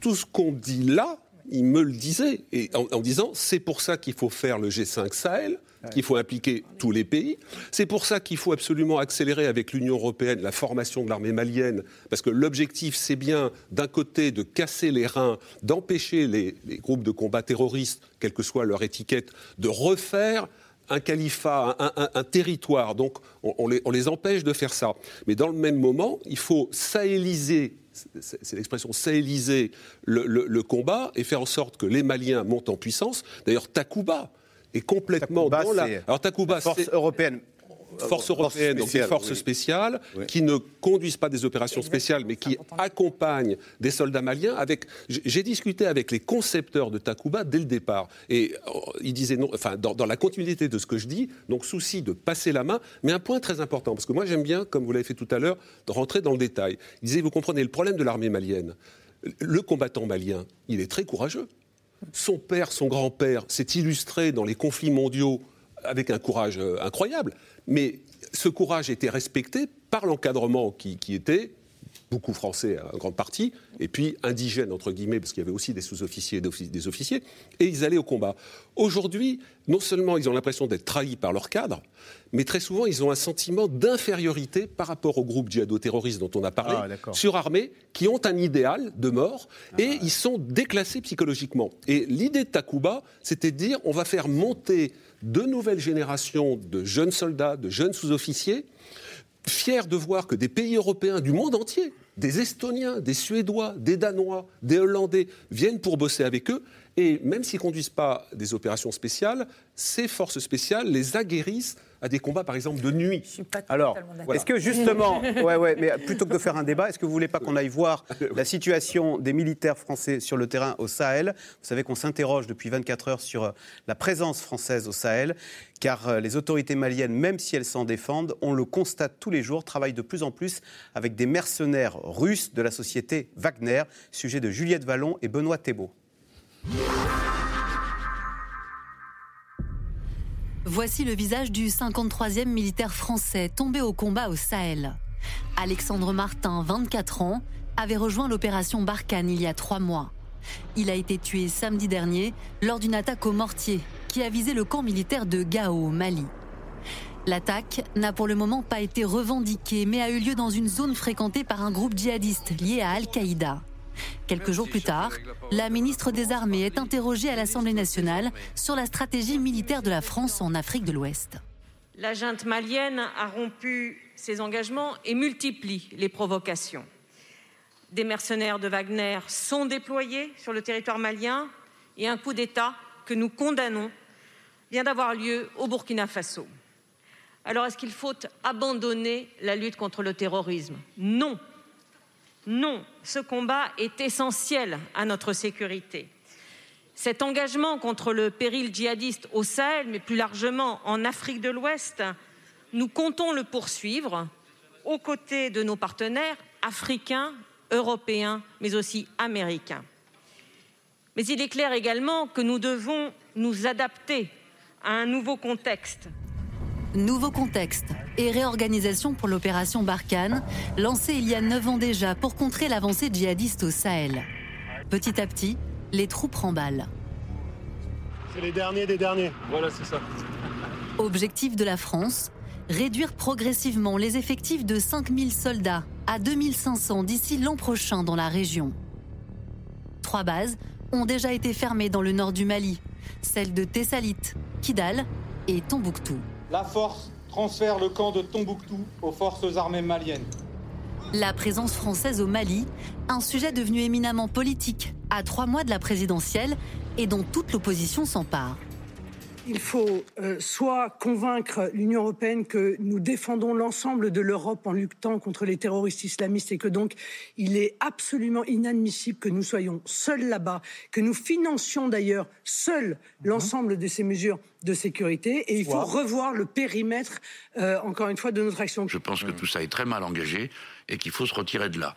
tout ce qu'on dit là, il me le disait, et en disant, c'est pour ça qu'il faut faire le G5 Sahel, qu'il faut impliquer tous les pays. C'est pour ça qu'il faut absolument accélérer avec l'Union européenne la formation de l'armée malienne, parce que l'objectif, c'est bien, d'un côté, de casser les reins, d'empêcher les, groupes de combat terroristes, quelle que soit leur étiquette, de refaire un califat, un, territoire. Donc, on, les, empêche de faire ça. Mais dans le même moment, il faut sahéliser c'est l'expression sahéliser le, le, combat et faire en sorte que les Maliens montent en puissance. D'ailleurs, Takuba, est complètement dans la. Alors Takuba, force européenne. Force européenne, donc des forces spéciales, qui ne conduisent pas des opérations spéciales, mais qui accompagnent des soldats maliens. Avec, j'ai discuté avec les concepteurs de Takuba dès le départ, et euh, ils disaient non, enfin dans, dans, la continuité de ce que je dis, donc souci de passer la main, mais un point très important, parce que moi j'aime bien, comme vous l'avez fait tout à l'heure, de rentrer dans le détail. Ils disaient, vous comprenez, le problème de l'armée malienne, le combattant malien, il est très courageux. Son père, son grand-père s'est illustré dans les conflits mondiaux avec un courage euh, incroyable, mais ce courage était respecté par l'encadrement qui, était beaucoup français en grande partie, et puis indigènes, entre guillemets, parce qu'il y avait aussi des sous-officiers et des officiers, et ils allaient au combat. Aujourd'hui, non seulement ils ont l'impression d'être trahis par leur cadre, mais très souvent ils ont un sentiment d'infériorité par rapport aux groupes djihado-terroristes dont on a parlé, ah, surarmés, qui ont un idéal de mort, et ah. ils sont déclassés psychologiquement. Et l'idée de Takuba, c'était de dire on va faire monter de nouvelles générations de jeunes soldats, de jeunes sous-officiers, fier de voir que des pays européens du monde entier, des Estoniens, des Suédois, des Danois, des Hollandais viennent pour bosser avec eux. Et même s'ils ne conduisent pas des opérations spéciales, ces forces spéciales les aguerrissent à des combats, par exemple, de nuit. Je suis pas Alors, totalement est-ce que justement, ouais, ouais, mais plutôt que de faire un débat, est-ce que vous voulez pas qu'on aille voir la situation des militaires français sur le terrain au Sahel? Vous savez qu'on s'interroge depuis 24 heures sur euh, la présence française au Sahel, car euh, les autorités maliennes, même si elles s'en défendent, on le constate tous les jours, travaillent de plus en plus avec des mercenaires russes de la société Wagner. Sujet de Juliette Vallon et Benoît Thébault. Voici le visage du 53e militaire français tombé au combat au Sahel. Alexandre Martin, 24 ans, avait rejoint l'opération Barkhane il y a trois mois. Il a été tué samedi dernier lors d'une attaque au mortier qui a visé le camp militaire de Gao, Mali. L'attaque n'a pour le moment pas été revendiquée, mais a eu lieu dans une zone fréquentée par un groupe djihadiste lié à Al-Qaïda. Quelques jours plus tard, la ministre des Armées est interrogée à l'Assemblée nationale sur la stratégie militaire de la France en Afrique de l'Ouest. La junte malienne a rompu ses engagements et multiplie les provocations. Des mercenaires de Wagner sont déployés sur le territoire malien et un coup d'État que nous condamnons vient d'avoir lieu au Burkina Faso. Alors est-ce qu'il faut abandonner la lutte contre le terrorisme? Non. Non, ce combat est essentiel à notre sécurité. Cet engagement contre le péril djihadiste au Sahel, mais plus largement en Afrique de l'Ouest, nous comptons le poursuivre aux côtés de nos partenaires africains, européens, mais aussi américains. Mais il est clair également que nous devons nous adapter à un nouveau contexte Nouveau contexte et réorganisation pour l'opération Barkhane, lancée il y a 9 ans déjà pour contrer l'avancée djihadiste au Sahel. Petit à petit, les troupes remballent. C'est les derniers des derniers. Voilà, c'est ça. Objectif de la France réduire progressivement les effectifs de 5000 soldats à 2500 d'ici l'an prochain dans la région. Trois bases ont déjà été fermées dans le nord du Mali, celles de Tessalit, Kidal et Tombouctou. La force transfère le camp de Tombouctou aux forces armées maliennes. La présence française au Mali, un sujet devenu éminemment politique à trois mois de la présidentielle et dont toute l'opposition s'empare. Il faut euh, soit convaincre l'Union européenne que nous défendons l'ensemble de l'Europe en luttant contre les terroristes islamistes et que donc il est absolument inadmissible que nous soyons seuls là-bas, que nous financions d'ailleurs seuls mhm. l'ensemble de ces mesures de sécurité et il faut revoir le périmètre, euh, encore une fois, de notre action. Je pense que tout ça est très mal engagé et qu'il faut se retirer de là.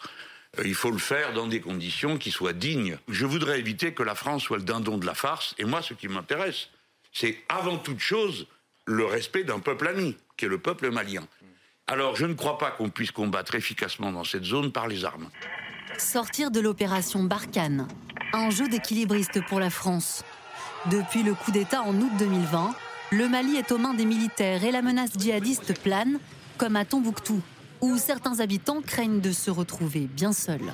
Euh, il faut le faire dans des conditions qui soient dignes. Je voudrais éviter que la France soit le dindon de la farce. Et moi, ce qui m'intéresse, c'est avant toute chose le respect d'un peuple ami, qui est le peuple malien. Alors je ne crois pas qu'on puisse combattre efficacement dans cette zone par les armes. Sortir de l'opération Barkhane, un jeu d'équilibriste pour la France. Depuis le coup d'État en août 2020, le Mali est aux mains des militaires et la menace djihadiste plane, comme à Tombouctou, où certains habitants craignent de se retrouver bien seuls.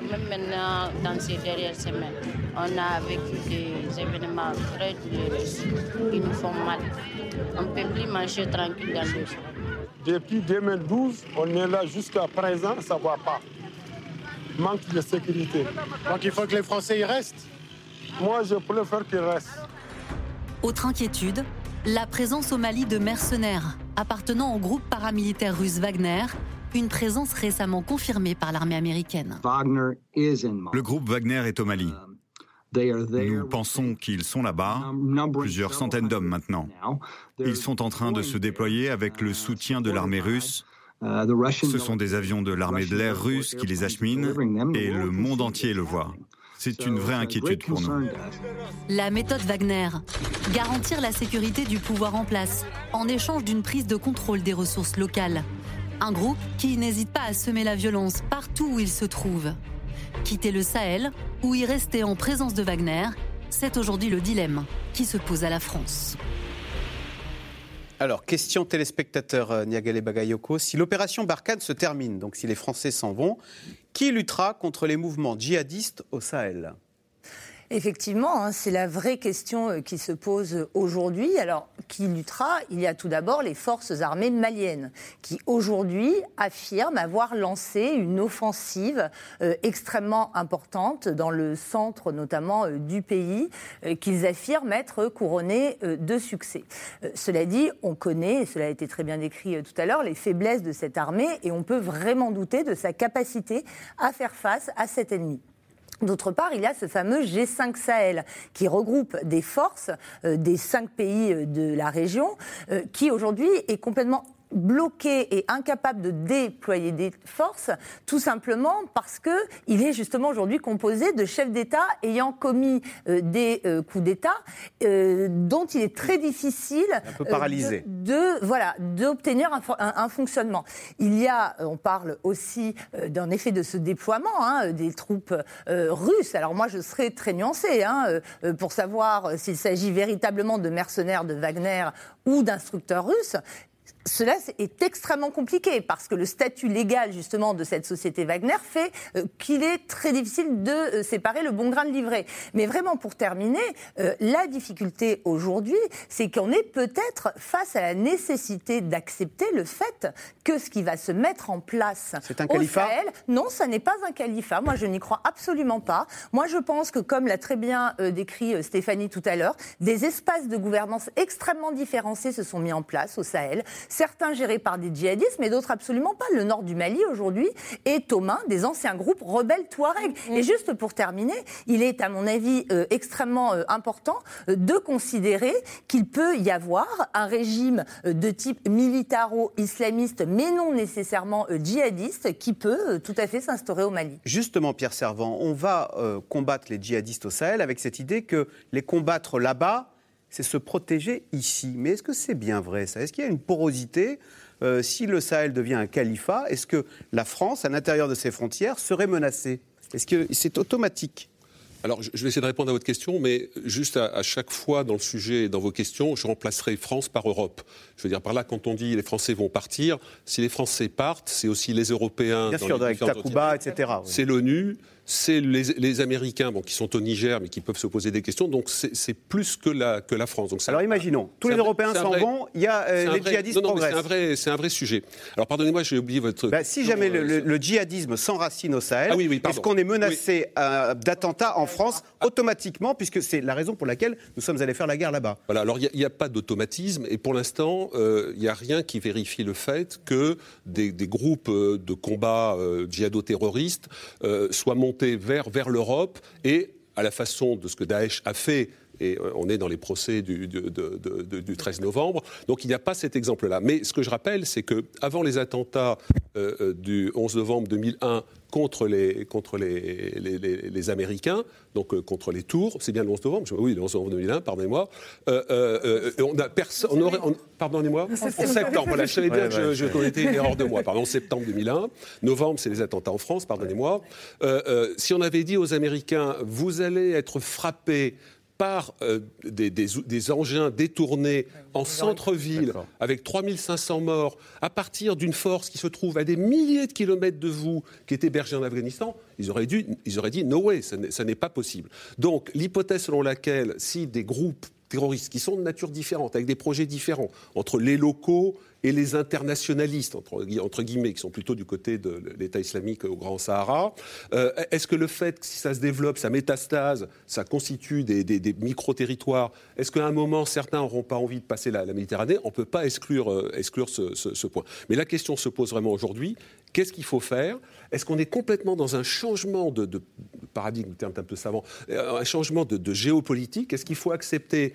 Même maintenant, dans ces dernières semaines, on a vécu des événements très douloureux qui nous font mal. On ne peut plus manger tranquille dans le Depuis 2012, on est là jusqu'à présent, ça ne va pas. Manque de sécurité. Donc il faut que les Français y restent. Moi, je préfère qu'ils restent. Autre inquiétude, la présence au Mali de mercenaires appartenant au groupe paramilitaire russe Wagner une présence récemment confirmée par l'armée américaine. Le groupe Wagner est au Mali. Nous pensons qu'ils sont là-bas, plusieurs centaines d'hommes maintenant. Ils sont en train de se déployer avec le soutien de l'armée russe. Ce sont des avions de l'armée de l'air russe qui les acheminent et le monde entier le voit. C'est une vraie inquiétude pour nous. La méthode Wagner, garantir la sécurité du pouvoir en place en échange d'une prise de contrôle des ressources locales. Un groupe qui n'hésite pas à semer la violence partout où il se trouve. Quitter le Sahel ou y rester en présence de Wagner, c'est aujourd'hui le dilemme qui se pose à la France. Alors, question téléspectateur euh, Niagale Bagayoko. Si l'opération Barkhane se termine, donc si les Français s'en vont, qui luttera contre les mouvements djihadistes au Sahel? Effectivement, hein, c'est la vraie question euh, qui se pose aujourd'hui. Alors, qui luttera? Il y a tout d'abord les forces armées maliennes, qui aujourd'hui affirment avoir lancé une offensive euh, extrêmement importante dans le centre notamment euh, du pays, qu'ils affirment être couronnés de succès. cela dit, on connaît, et cela a été très bien décrit tout à l'heure, les faiblesses de cette armée et on peut vraiment douter de sa capacité à faire face à cet ennemi. D'autre part, il y a ce fameux G5 Sahel qui regroupe des forces euh, des cinq pays euh, de la région, euh, qui aujourd'hui est complètement bloqué et incapable de déployer des forces, tout simplement parce que il est justement aujourd'hui composé de chefs d'État ayant commis euh, des euh, coups d'État euh, dont il est très difficile De, voilà d'obtenir un, fonctionnement. Il y a, on parle aussi d'un effet de ce déploiement hein, des troupes russes. Alors moi, je serais très nuancée hein, pour savoir s'il s'agit véritablement de mercenaires de Wagner ou d'instructeurs russes cela est extrêmement compliqué parce que le statut légal justement de cette société Wagner fait euh, qu'il est très difficile de euh, séparer le bon grain de livret. Mais vraiment pour terminer, euh, la difficulté aujourd'hui, c'est qu'on est peut-être face à la nécessité d'accepter le fait que ce qui va se mettre en place c'est un califat non, ça n'est pas un califat. Moi, je n'y crois absolument pas. Moi, je pense que, comme l'a très bien décrit Stéphanie tout à l'heure, des espaces de gouvernance extrêmement différenciés se sont mis en place au Sahel certains gérés par des djihadistes, mais d'autres absolument pas. Le nord du Mali, aujourd'hui, est aux mains des anciens groupes rebelles Touareg. Mm. Et juste pour terminer, il est, à mon avis, euh, extrêmement euh, important euh, de considérer qu'il peut y avoir un régime de type militaro-islamiste, mais non nécessairement djihadiste, qui peut tout à fait s'instaurer au Mali. Justement, Pierre Servant, on va combattre les djihadistes au Sahel avec cette idée que les combattre là-bas, c'est se protéger ici. Mais est-ce que c'est bien vrai ça? Est-ce qu'il y a une porosité euh, Si le Sahel devient un califat, est-ce que la France, à l'intérieur de ses frontières, serait menacée? Est-ce que c'est automatique? Alors, je vais essayer de répondre à votre question, mais juste à, chaque fois dans le sujet et dans vos questions, je remplacerai France par Europe. Je veux dire, par là, quand on dit les Français vont partir, si les Français partent, c'est aussi les Européens. Bien sûr, avec Takuba, etc. C'est l'ONU, c'est les, Américains bon, qui sont au Niger, mais qui peuvent se poser des questions. Donc c'est plus que la, que la France. Donc, Alors imaginons, tous les Européens s'en vont, il y a euh, les djihadistes non, C'est un, vrai, un vrai sujet. Alors pardonnez-moi, j'ai oublié votre... Bah, si jamais le, djihadisme s'enracine au Sahel, ah est-ce qu'on est menacé euh, d'attentats en France automatiquement, puisque c'est la raison pour laquelle nous sommes allés faire la guerre là-bas? Voilà, alors il n'y a, pas d'automatisme, et pour l'instant, euh, il n'y a rien qui vérifie le fait que des, des groupes de combat djihado-terroristes soient montés vers, vers l'Europe et à la façon de ce que Daesh a fait et euh, on est dans les procès du, du 13 novembre. Donc il n'y a pas cet exemple-là. Mais ce que je rappelle, c'est que avant les attentats euh, euh, du 11 novembre 2001 contre les, contre les, les, Américains, donc contre les tours, c'est bien le 11 novembre, oui, le 11 novembre 2001, pardonnez-moi. on a personne, pardonnez-moi, en septembre, voilà, je savais bien que je, une erreur de moi, pardon, septembre 2001. Novembre, c'est les attentats en France, pardonnez-moi. si on avait dit aux Américains, vous allez être frappés par euh, des, engins détournés en centre-ville, avec 3500 morts, à partir d'une force qui se trouve à des milliers de kilomètres de vous, qui est hébergée en Afghanistan, ils auraient, dû, ils auraient dit no way, ça n'est pas possible. Donc l'hypothèse selon laquelle si des groupes terroristes qui sont de nature différente, avec des projets différents, entre les locaux et les internationalistes, entre, guillemets, qui sont plutôt du côté de l'État islamique au Grand Sahara. Euh, est-ce que le fait que si ça se développe, ça métastase, ça constitue des, micro-territoires, est-ce qu'à un moment, certains n'auront pas envie de passer la, Méditerranée? On ne peut pas exclure, euh, exclure ce, point. Mais la question se pose vraiment aujourd'hui, qu'est-ce qu'il faut faire? Est-ce qu'on est complètement dans un changement de, paradigme, terme un peu savant, euh, un changement de, géopolitique? Est-ce qu'il faut accepter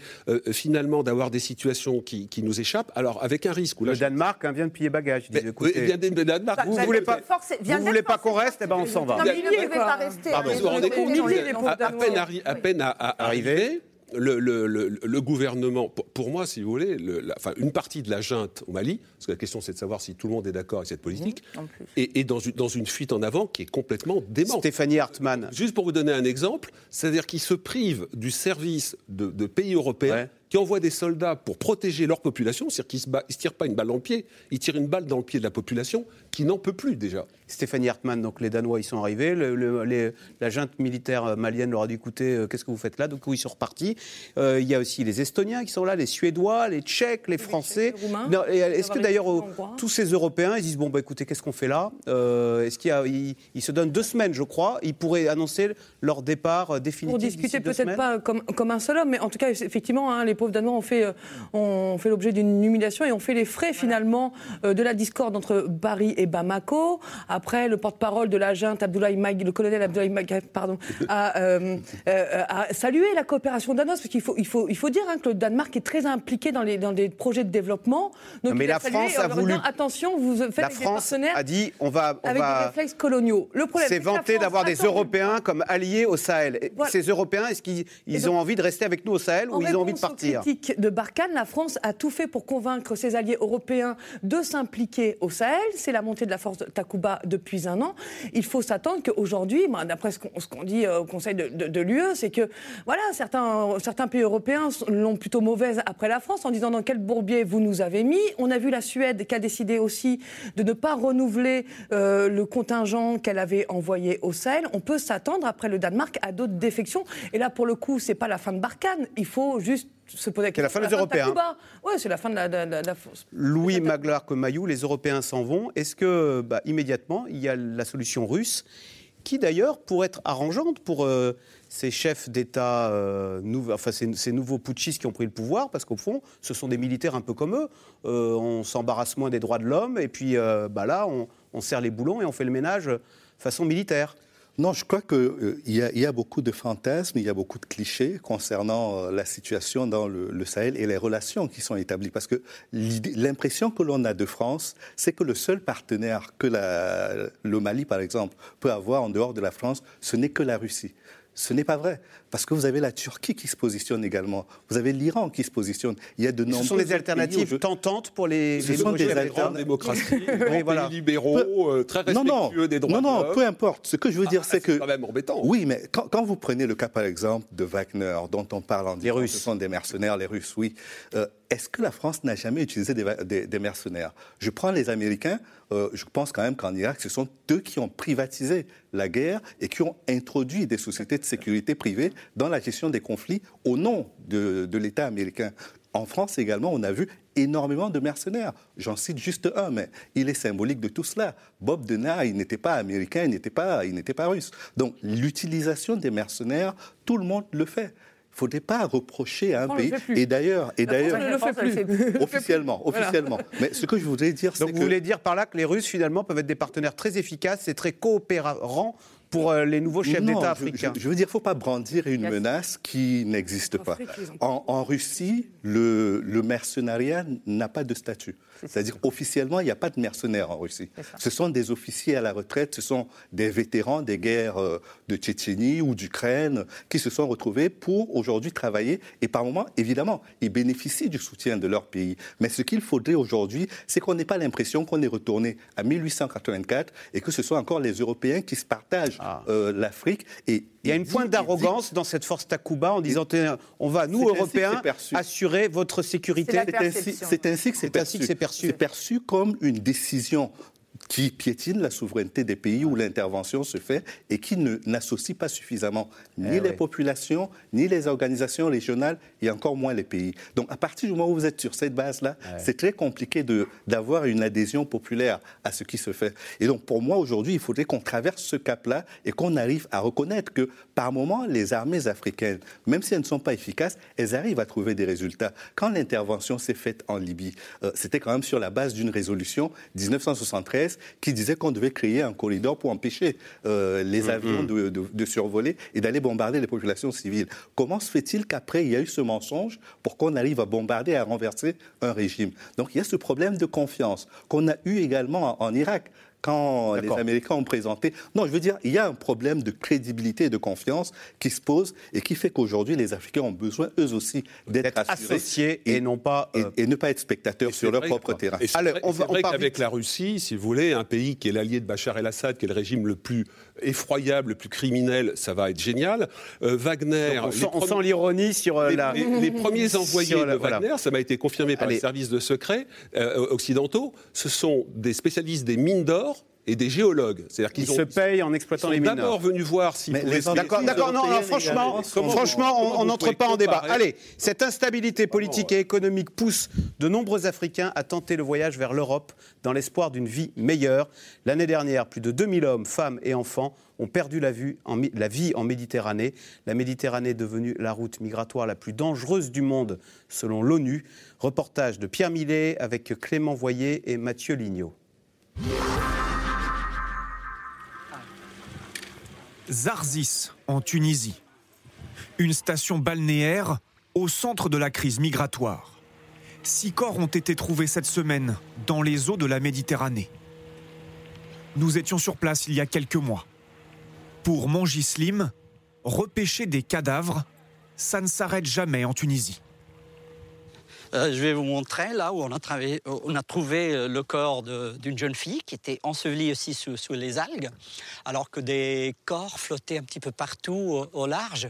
finalement d'avoir des situations qui, nous échappent? Alors avec un risque où le Danemark hein, vient de piller bagage. Dit, écoutez, vient de, Danemark. Vous ne voulez pas, vous voulez pas qu'on reste Eh ben on s'en va. Non, mais ne pouvez pas rester. Pardon, vous vous rendez compte À peine, à peine arrivé le, le, le, gouvernement, pour, moi, si vous voulez, enfin, une partie de la junte au Mali, parce que la question c'est de savoir si tout le monde est d'accord avec cette politique, mmh, est, dans, une, dans, une, fuite en avant qui est complètement démente. Stéphanie Hartmann. Juste pour vous donner un exemple, c'est-à-dire qu'ils se privent du service de, pays européens qui envoient des soldats pour protéger leur population, c'est-à-dire qu'ils ne se, tirent pas une balle dans le pied, ils tirent une balle dans le pied de la population qui n'en peut plus déjà. Stéphanie Hartmann, donc les Danois, ils sont arrivés. la junte militaire malienne leur a dit écoutez, euh, qu'est-ce que vous faites là? Donc ils sont repartis. Euh, il y a aussi les Estoniens qui sont là, les Suédois, les Tchèques, les Français. Est-ce que d'ailleurs tous ces Européens, ils disent bon, bah, écoutez, qu'est-ce qu'on fait là? Euh, Est-ce qu'ils ils, se donnent deux semaines, je crois Ils pourraient annoncer leur départ définitif Pour discuter peut-être pas comme, comme, un seul homme, mais en tout cas, effectivement, hein, les pauvres Danois ont fait, ont fait l'objet d'une humiliation et ont fait les frais finalement de la discorde entre Paris et Bamako. Après, le porte-parole de la junte, Abdoulaye Mag, le colonel Abdoulaye Mag, pardon, a, euh, euh, a, salué la coopération danoise, parce qu'il faut, il faut, il faut dire hein, que le Danemark est très impliqué dans, les, dans des projets de développement. Donc, mais la France a voulu. attention, vous faites la France a dit on va. On avec va... des réflexes coloniaux. Le problème, c'est vanté d'avoir des Européens comme alliés au Sahel. Ces Européens, est-ce qu'ils ont envie de rester avec nous au Sahel ou ils ont envie de partir? critique de Barkhane, la France a tout fait pour convaincre ses alliés européens de s'impliquer au Sahel. C'est la de la force Takuba depuis un an. Il faut s'attendre qu'aujourd'hui, d'après ce qu'on dit au Conseil de, l'UE, c'est que voilà, certains, certains pays européens l'ont plutôt mauvaise après la France en disant dans quel bourbier vous nous avez mis. On a vu la Suède qui a décidé aussi de ne pas renouveler euh, le contingent qu'elle avait envoyé au Sahel. On peut s'attendre après le Danemark à d'autres défections. Et là, pour le coup, c'est pas la fin de Barkhane. Il faut juste c'est la fin des Européens. Oui, c'est la fin de la, Louis Maglar-Mayou, les Européens s'en vont. Est-ce que, bah, immédiatement, il y a la solution russe, qui d'ailleurs pourrait être arrangeante pour euh, ces chefs d'État, euh, enfin ces, nouveaux putschistes qui ont pris le pouvoir, parce qu'au fond, ce sont des militaires un peu comme eux. Euh, on s'embarrasse moins des droits de l'homme, et puis bah, là, on, on serre les boulons et on fait le ménage façon militaire. Non, je crois qu'il euh, y, a beaucoup de fantasmes, il y a beaucoup de clichés concernant euh, la situation dans le, Sahel et les relations qui sont établies. Parce que l'impression que l'on a de France, c'est que le seul partenaire que le Mali, par exemple, peut avoir en dehors de la France, ce n'est que la Russie. Ce n'est pas vrai, parce que vous avez la Turquie qui se positionne également, vous avez l'Iran qui se positionne. Il y a de nombreux Ce sont des alternatives tentantes pour les, ce sont des grandes démocraties, oui, voilà. libéraux, euh, très respectueux non, non, des droits Non, non, peu importe. Ce que je veux dire, ah, c'est que... C'est quand même embêtant. Oui, mais quand, vous prenez le cas, par exemple, de Wagner, dont on parle en disant Russes. ce sont des mercenaires, les Russes, oui. Euh, est-ce que la France n'a jamais utilisé des, mercenaires? Je prends les Américains, euh, je pense quand même qu'en Irak, ce sont eux qui ont privatisé la guerre et qui ont introduit des sociétés de sécurité privées dans la gestion des conflits au nom de, l'État américain. En France également, on a vu énormément de mercenaires. J'en cite juste un, mais il est symbolique de tout cela. Bob Denard, il n'était pas américain, il n'était pas, il n'était pas russe. Donc l'utilisation des mercenaires, tout le monde le fait. Il ne faudrait pas reprocher à un pays. Et d'ailleurs, et d'ailleurs, officiellement, officiellement. Mais ce que je voudrais dire, c'est que vous voulez dire par là que les Russes finalement peuvent être des partenaires très efficaces et très coopérants pour euh, les nouveaux chefs d'État africains. Je, veux dire, il ne faut pas brandir une menace qui n'existe pas. En, Russie, le, le mercenariat n'a pas de statut. C'est-à-dire officiellement, il n'y a pas de mercenaires en Russie. Ce sont des officiers à la retraite, ce sont des vétérans des guerres euh, de Tchétchénie ou d'Ukraine qui se sont retrouvés pour aujourd'hui travailler. Et par moments, évidemment, ils bénéficient du soutien de leur pays. Mais ce qu'il faudrait aujourd'hui, c'est qu'on n'ait pas l'impression qu'on est retourné à 1884 et que ce soit encore les Européens qui se partagent ah. euh, l'Afrique. Et il y a une pointe d'arrogance dans cette force Takuba en disant on va, nous, Européens, assurer votre sécurité. C'est ainsi que c'est perçu. C'est perçu comme une décision qui piétine la souveraineté des pays où l'intervention se fait et qui n'associe pas suffisamment ni eh les populations, ni les organisations régionales, et encore moins les pays. Donc à partir du moment où vous êtes sur cette base-là, c'est très compliqué d'avoir une adhésion populaire à ce qui se fait. Et donc pour moi, aujourd'hui, il faudrait qu'on traverse ce cap-là et qu'on arrive à reconnaître que par moment, les armées africaines, même si elles ne sont pas efficaces, elles arrivent à trouver des résultats. Quand l'intervention s'est faite en Libye, euh, c'était quand même sur la base d'une résolution 1973 qui disait qu'on devait créer un corridor pour empêcher euh, les mm-hmm. avions de, survoler et d'aller bombarder les populations civiles. Comment se fait-il qu'après, il y a eu ce mensonge pour qu'on arrive à bombarder et à renverser un régime? Donc il y a ce problème de confiance qu'on a eu également en, Irak quand les Américains ont présenté. Non, je veux dire, il y a un problème de crédibilité et de confiance qui se pose et qui fait qu'aujourd'hui, les Africains ont besoin, eux aussi, d'être associés et, non pas. Euh, et, ne pas être spectateurs sur leur propre terrain. c'est vrai, qu'avec la Russie, si vous voulez, un pays qui est l'allié de Bachar el-Assad, qui est le régime le plus effroyable, le plus criminel, ça va être génial. Euh, Wagner. on, sent, l'ironie sur euh, les, la. Les, premiers envoyés de Wagner, ça m'a été confirmé par les services de secret occidentaux, ce sont des spécialistes des mines d'or et des géologues. C'est-à-dire qu'ils se payent en exploitant les mines. d'abord venus voir si D'accord, d'accord, non, franchement, franchement, on n'entre pas en débat. Allez, cette instabilité politique et économique pousse de nombreux Africains à tenter le voyage vers l'Europe dans l'espoir d'une vie meilleure. L'année dernière, plus de 2000 hommes, femmes et enfants ont perdu la, vue en, la vie en Méditerranée. La Méditerranée est devenue la route migratoire la plus dangereuse du monde, selon l'ONU. Reportage de Pierre Millet avec Clément Voyer et Mathieu Lignot. Zarzis, en Tunisie. Une station balnéaire au centre de la crise migratoire. Six corps ont été trouvés cette semaine dans les eaux de la Méditerranée. Nous étions sur place il y a quelques mois. Pour Mangislim, repêcher des cadavres, ça ne s'arrête jamais en Tunisie. Euh, je vais vous montrer là où on a, trouvé euh, le corps d'une jeune fille qui était ensevelie aussi sous, les algues, alors que des corps flottaient un petit peu partout au, large.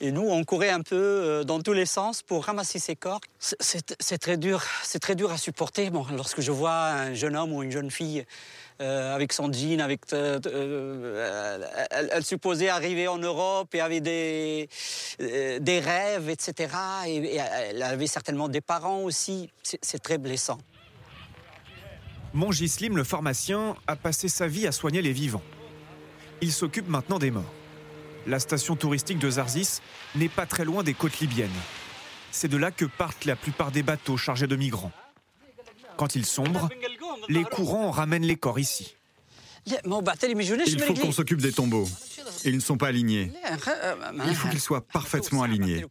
Et nous, on courait un peu euh, dans tous les sens pour ramasser ces corps. C'est très dur, c'est très dur à supporter. Bon, lorsque je vois un jeune homme ou une jeune fille euh, avec son jean, avec, euh, euh, elle, supposait arriver en Europe et avait des, des rêves, etc. Et, elle avait certainement des parents aussi. C'est très blessant. Mongislim, le pharmacien, a passé sa vie à soigner les vivants. Il s'occupe maintenant des morts. La station touristique de Zarzis n'est pas très loin des côtes libyennes. C'est de là que partent la plupart des bateaux chargés de migrants. Quand il sombre, les courants ramènent les corps ici. Il faut qu'on s'occupe des tombeaux. Ils ne sont pas alignés. Il faut qu'ils soient parfaitement alignés.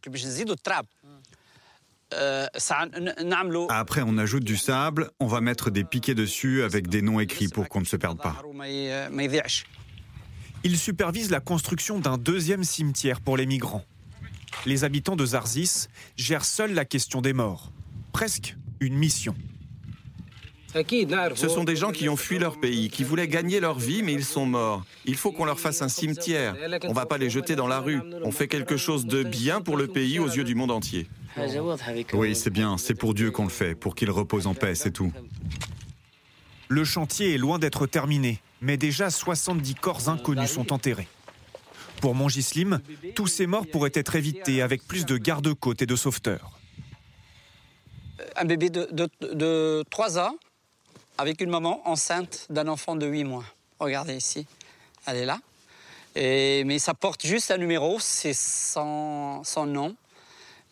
Après, on ajoute du sable, on va mettre des piquets dessus avec des noms écrits pour qu'on ne se perde pas. Il supervise la construction d'un deuxième cimetière pour les migrants. Les habitants de Zarzis gèrent seuls la question des morts. Presque une mission. Ce sont des gens qui ont fui leur pays, qui voulaient gagner leur vie, mais ils sont morts. Il faut qu'on leur fasse un cimetière. On ne va pas les jeter dans la rue. On fait quelque chose de bien pour le pays aux yeux du monde entier. Oui, c'est bien. C'est pour Dieu qu'on le fait, pour qu'il repose en paix, c'est tout. Le chantier est loin d'être terminé, mais déjà 70 corps inconnus sont enterrés. Pour Mongislim, tous ces morts pourraient être évités avec plus de garde-côtes et de sauveteurs. Un bébé de, de 3 ans avec une maman enceinte d'un enfant de 8 mois. Regardez ici, elle est là. Mais ça porte juste un numéro, c'est son, nom.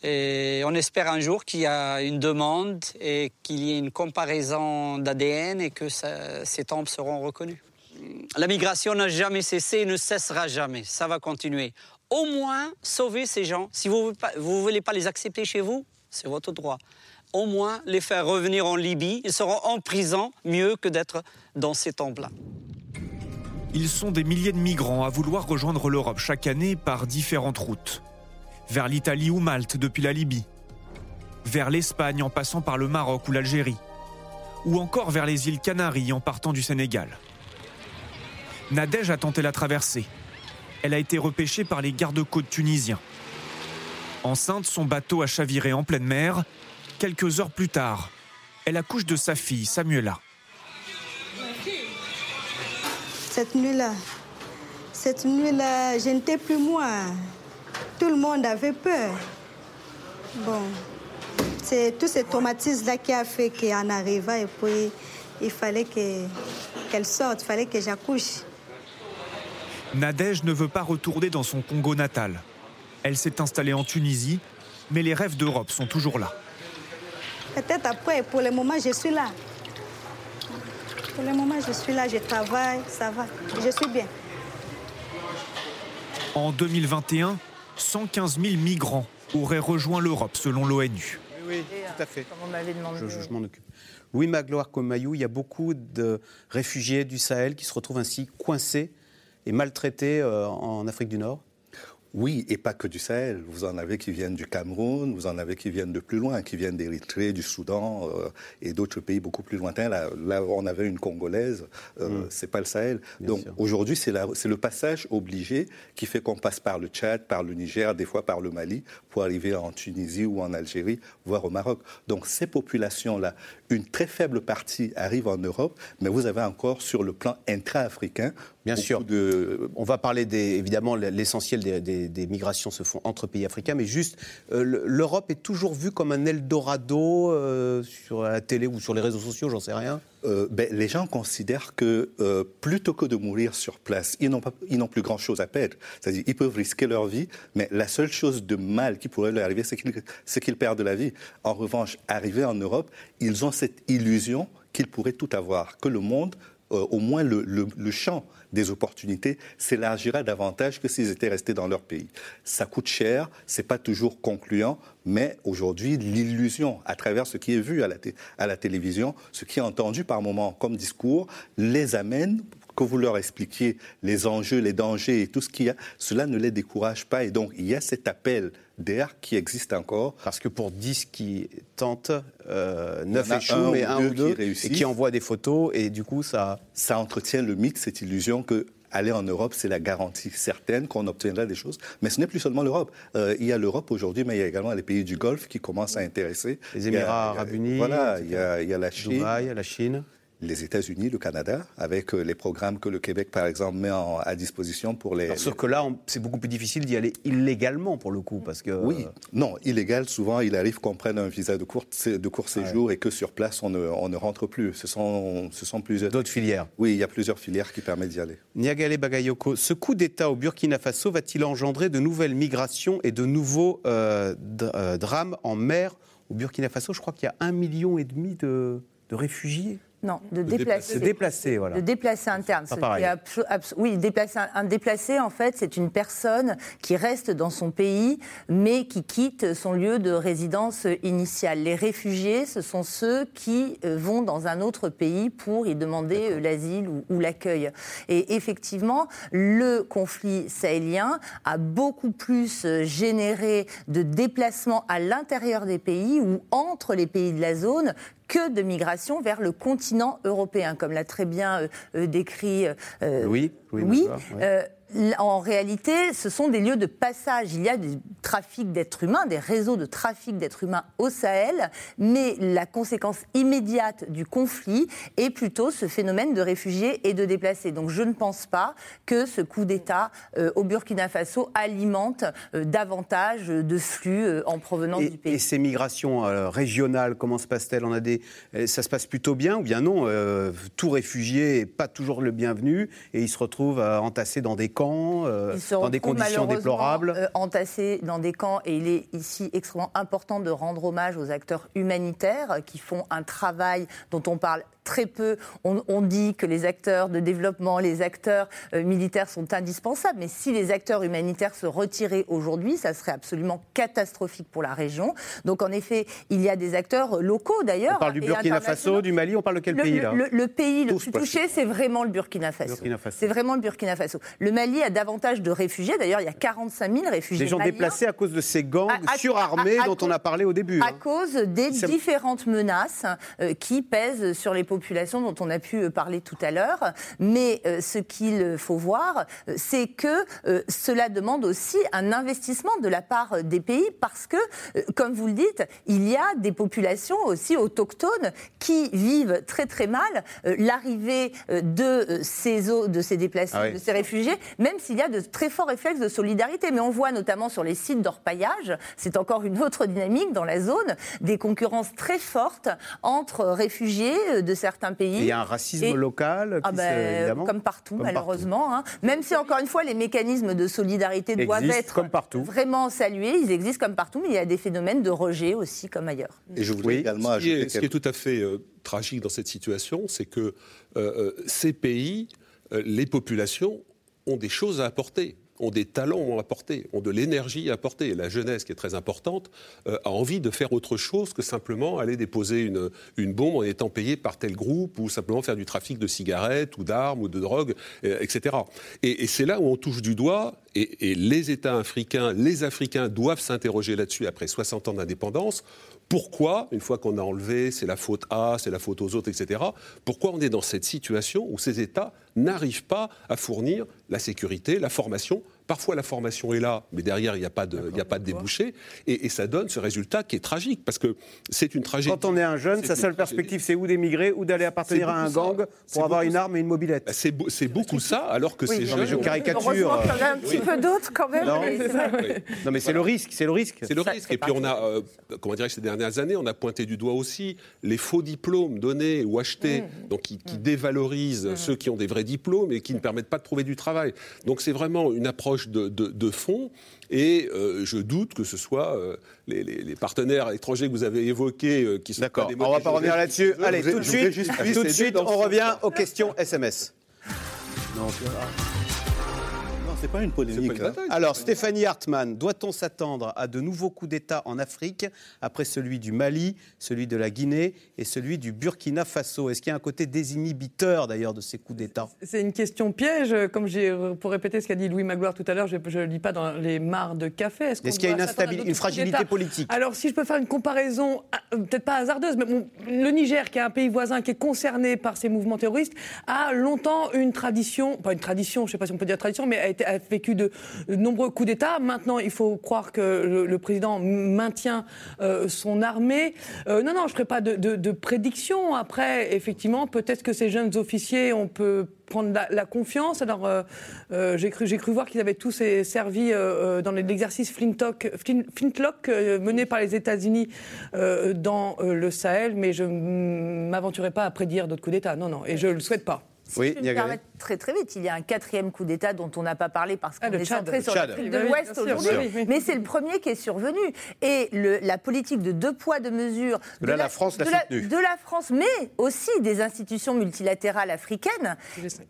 Et on espère un jour qu'il y a une demande et qu'il y ait une comparaison d'ADN et que ces tombes seront reconnues. La migration n'a jamais cessé et ne cessera jamais. Ça va continuer. Au moins, sauver ces gens. Si vous ne voulez pas les accepter chez vous, c'est votre droit au moins les faire revenir en Libye. Ils seront en prison mieux que d'être dans ces temples-là. Ils sont des milliers de migrants à vouloir rejoindre l'Europe chaque année par différentes routes. Vers l'Italie ou Malte depuis la Libye. Vers l'Espagne en passant par le Maroc ou l'Algérie. Ou encore vers les îles Canaries en partant du Sénégal. Nadège a tenté la traversée. Elle a été repêchée par les gardes-côtes tunisiens. Enceinte, son bateau a chaviré en pleine mer Quelques heures plus tard, elle accouche de sa fille, Samuela. Cette nuit-là, cette nuit-là, je n'étais plus moi. Tout le monde avait peur. Bon, c'est tous ces traumatismes-là qui a fait qu'en arrivant, et puis il fallait qu'elle sorte, il fallait que j'accouche. Nadège ne veut pas retourner dans son Congo natal. Elle s'est installée en Tunisie, mais les rêves d'Europe sont toujours là. Peut-être après, pour le moment, je suis là. Pour le moment, je suis là, je travaille, ça va. Je suis bien. En 2021, 115 000 migrants auraient rejoint l'Europe selon l'ONU. Oui, tout à fait. Comme on m'avait demandé. Je, m'en occupe. Louis Magloire Comayou, il y a beaucoup de réfugiés du Sahel qui se retrouvent ainsi coincés et maltraités en Afrique du Nord oui, et pas que du Sahel. Vous en avez qui viennent du Cameroun, vous en avez qui viennent de plus loin, qui viennent d'Érythrée, du Soudan euh, et d'autres pays beaucoup plus lointains. Là, là on avait une Congolaise, euh, mm. c'est pas le Sahel. Donc aujourd'hui, c'est le passage obligé qui fait qu'on passe par le Tchad, par le Niger, des fois par le Mali, pour arriver en Tunisie ou en Algérie, voire au Maroc. Donc ces populations-là, une très faible partie arrive en Europe, mais vous avez encore sur le plan intra-africain Bien sûr. On va parler des, évidemment, l'essentiel des, migrations se font entre pays africains, mais juste, euh, l'Europe est toujours vue comme un Eldorado euh, sur la télé ou sur les réseaux sociaux, j'en sais rien. Euh, ben, les gens considèrent que plutôt que de mourir sur place, ils n'ont plus grand-chose à perdre. C'est-à-dire ils peuvent risquer leur vie, mais la seule chose de mal qui pourrait leur arriver, c'est qu'ils perdent la vie. En revanche, arrivés en Europe, ils ont cette illusion qu'ils pourraient tout avoir, que le monde, au moins le, le champ des opportunités s'élargira davantage que s'ils étaient restés dans leur pays. Ça coûte cher, c'est pas toujours concluant, mais aujourd'hui, l'illusion, à travers ce qui est vu à la, à la télévision, ce qui est entendu par moments comme discours, les amène que vous leur expliquiez les enjeux, les dangers et tout ce qu'il y a, cela ne les décourage pas. Et donc, il y a cet appel d'air qui existe encore. Parce que pour 10 qui tentent, euh, 9 échouent, mais un ou deux qui et qui envoient des photos, et du coup, ça... Ça entretient le mythe, cette illusion que aller en Europe, c'est la garantie certaine qu'on obtiendra des choses. Mais ce n'est plus seulement l'Europe. Euh, il y a l'Europe aujourd'hui, mais il y a également les pays du Golfe qui commencent à intéresser. Les Émirats arabes unis. Voilà, il y, a, il y a la Chine. Dubaï, la Chine les États-Unis, le Canada, avec euh, les programmes que le Québec, par exemple, met à disposition pour les. sauf que là, c'est beaucoup plus difficile d'y aller illégalement pour le coup, parce que. Oui, non, illégal. Souvent, il arrive qu'on prenne un visa de court, de court séjour et que sur place, on ne, rentre plus. Ce sont, ce sont plusieurs. D'autres filières. Oui, il y a plusieurs filières qui permettent d'y aller. Niagale Bagayoko, ce coup d'État au Burkina Faso va-t-il engendrer de nouvelles migrations et de nouveaux euh, euh, drames en mer? Au Burkina Faso Je crois qu'il y a un million et demi de réfugiés. Non, de, déplacer. De déplacer, voilà. De déplacer interne. oui, déplacer un, déplacé, en fait, c'est une personne qui reste dans son pays, mais qui quitte son lieu de résidence initiale. Les réfugiés, ce sont ceux qui euh, vont dans un autre pays pour y demander euh, l'asile ou, l'accueil. Et effectivement, le conflit sahélien a beaucoup plus euh, généré de déplacements à l'intérieur des pays ou entre les pays de la zone que de migration vers le continent européen, comme l'a très bien euh, euh, décrit euh, oui, oui, oui en réalité, ce sont des lieux de passage. Il y a des trafics d'êtres humains, des réseaux de trafic d'êtres humains au Sahel, mais la conséquence immédiate du conflit est plutôt ce phénomène de réfugiés et de déplacés. Donc je ne pense pas que ce coup d'État euh, au Burkina Faso alimente euh, davantage de flux euh, en provenance du pays. Et ces migrations régionales, comment se passe-t-elle? On a des, ça se passe plutôt bien ou bien non? Tout réfugié n'est pas toujours le bienvenu et il se retrouve entassé dans des camps, euh, dans des conditions déplorables. Euh, entassés dans des camps, et il est ici extrêmement important de rendre hommage aux acteurs humanitaires qui font un travail dont on parle très peu. On, dit que les acteurs de développement, les acteurs euh, militaires sont indispensables, mais si les acteurs humanitaires se retiraient aujourd'hui, ça serait absolument catastrophique pour la région. Donc en effet, il y a des acteurs locaux d'ailleurs. On parle du Burkina Faso, du Mali, on parle de quel pays là le, pays le plus touché, c'est vraiment le Burkina Faso. C'est vraiment le Burkina Faso. Le Mali a davantage de réfugiés. D'ailleurs, il y a 45 000 réfugiés. Des gens déplacés à cause de ces gangs surarmés dont on a parlé au début. À hein. cause des différentes menaces euh, qui pèsent sur les populations population dont on a pu euh, parler tout à l'heure. Mais euh, ce qu'il faut voir, euh, c'est que cela demande aussi un investissement de la part des pays parce que, comme vous le dites, il y a des populations aussi autochtones qui vivent très très mal l'arrivée de ces eaux, de ces déplacés, ah de ces réfugiés, même s'il y a de très forts réflexes de solidarité. Mais on voit notamment sur les sites d'orpaillage, c'est encore une autre dynamique dans la zone, des concurrences très fortes entre réfugiés de certains pays. il y a un racisme local, ah ben, comme partout, malheureusement. Hein. Même si, encore une fois, les mécanismes de solidarité doivent être vraiment salués, ils existent comme partout, mais il y a des phénomènes de rejet aussi, comme ailleurs. Et je voudrais également ajouter. Ce qui est tout à fait euh, tragique dans cette situation, c'est que euh, euh, ces pays, les populations, ont des choses à apporter ont des talents à apporter, ont de l'énergie à apporter. La jeunesse, qui est très importante, euh, a envie de faire autre chose que simplement aller déposer une, une bombe en étant payé par tel groupe ou simplement faire du trafic de cigarettes ou d'armes ou de drogue, euh, etc. Et, c'est là où on touche du doigt, et, et les États africains, les Africains doivent s'interroger là-dessus après 60 ans d'indépendance. Pourquoi, une fois qu'on a enlevé, c'est la faute à, c'est la faute aux autres, etc., pourquoi on est dans cette situation où ces États n'arrivent pas à fournir la sécurité, la formation Parfois, la formation est là, mais derrière, il n'y a, pas de, a pas de débouché. Et, ça donne ce résultat qui est tragique, parce que c'est une tragédie. Quand on est un jeune, sa seule perspective, c'est ou d'émigrer ou d'aller appartenir à un gang pour avoir une arme et une mobilette. Bah, c'est beaucoup ça, alors que c'est je caricature. il y a un petit peu d'autres quand même. Non, mais c'est le risque, c'est le risque. C'est le risque. Et puis on a, euh, comment dire, ces dernières années, on a pointé du doigt aussi les faux diplômes donnés ou achetés, mmh. donc qui, mmh. dévalorisent mmh. ceux qui ont des vrais diplômes et qui ne permettent pas de trouver du travail. Donc c'est vraiment une approche de, de, fond. Et euh, je doute que ce soit euh, les, partenaires étrangers que vous avez évoqués euh, qui sont D'accord, on ne va pas revenir là-dessus. Allez, tout de suite, tout de suite on revient aux questions SMS. Non, c'est pas une polémique. Hein. Alors, Stéphanie Hartmann, doit-on s'attendre à de nouveaux coups d'État en Afrique après celui du Mali, celui de la Guinée et celui du Burkina Faso? Est-ce qu'il y a un côté désinhibiteur d'ailleurs de ces coups d'État? C'est une question piège. Comme j'ai, pour répéter ce qu'a dit Louis Magloire tout à l'heure, je ne le dis pas dans les mares de café. Est-ce, qu'il y a une instabilité, une fragilité politique? Alors, si je peux faire une comparaison, euh, peut-être pas hasardeuse, mais le Niger, qui est un pays voisin qui est concerné par ces mouvements terroristes, a longtemps une tradition, pas une tradition, je ne sais pas si on peut dire tradition, mais a été a vécu de, nombreux coups d'État. Maintenant, il faut croire que le, président maintient euh, son armée. Euh, non, non, je ne ferai pas de, prédiction. Après, effectivement, peut-être que ces jeunes officiers, on peut prendre la, confiance. Alors, euh, j'ai cru, cru, voir qu'ils avaient tous servi dans l'exercice Flintlock, Flintlock mené par les États-Unis dans le Sahel, mais je ne m'aventurerai pas à prédire d'autres coups d'État. Non, non, et je ne le souhaite pas. Si oui, je me permettre très très vite, il y a un quatrième coup d'État dont on n'a pas parlé parce ah, qu'on est centré sur l'Afrique de l'Ouest aujourd'hui, mais c'est le premier qui est survenu. Et le, la politique de deux poids, deux mesures de, la, France, de, la, de la France, mais aussi des institutions multilatérales africaines,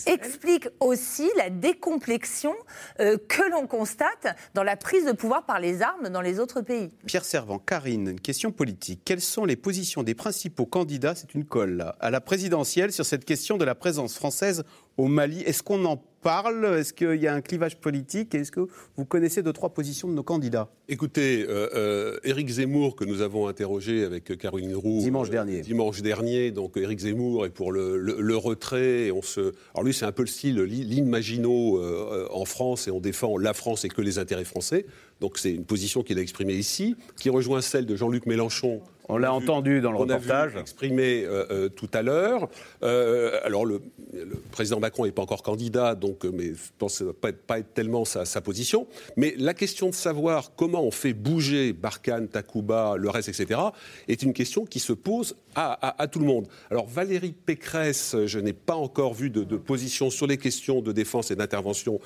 explique aussi la décomplexion euh, que l'on constate dans la prise de pouvoir par les armes dans les autres pays. Pierre Servant, Karine, une question politique. Quelles sont les positions des principaux candidats, c'est une colle, à la présidentielle sur cette question de la présence française française au Mali. Est-ce qu'on en parle? Est-ce qu'il y a un clivage politique? Est-ce que vous connaissez deux, trois positions de nos candidats? Écoutez, euh, euh, Éric Zemmour, que nous avons interrogé avec Caroline Roux. Dimanche dernier. dimanche dernier. Donc, Éric Zemmour est pour le, retrait. on se... Alors, lui, c'est un peu le style l'Inmagino euh, en France et on défend la France et que les intérêts français. Donc, c'est une position qu'il a exprimée ici, qui rejoint celle de Jean-Luc Mélenchon on l'a entendu dans le reportage. exprimé euh, euh, tout à l'heure. Euh, alors, le, président Macron n'est pas encore candidat, donc, mais je pense que ça ne va pas être, tellement sa, position. Mais la question de savoir comment on fait bouger Barkhane, Takuba, le reste, etc., est une question qui se pose à, tout le monde. Alors, Valérie Pécresse, je n'ai pas encore vu de, position sur les questions de défense et d'intervention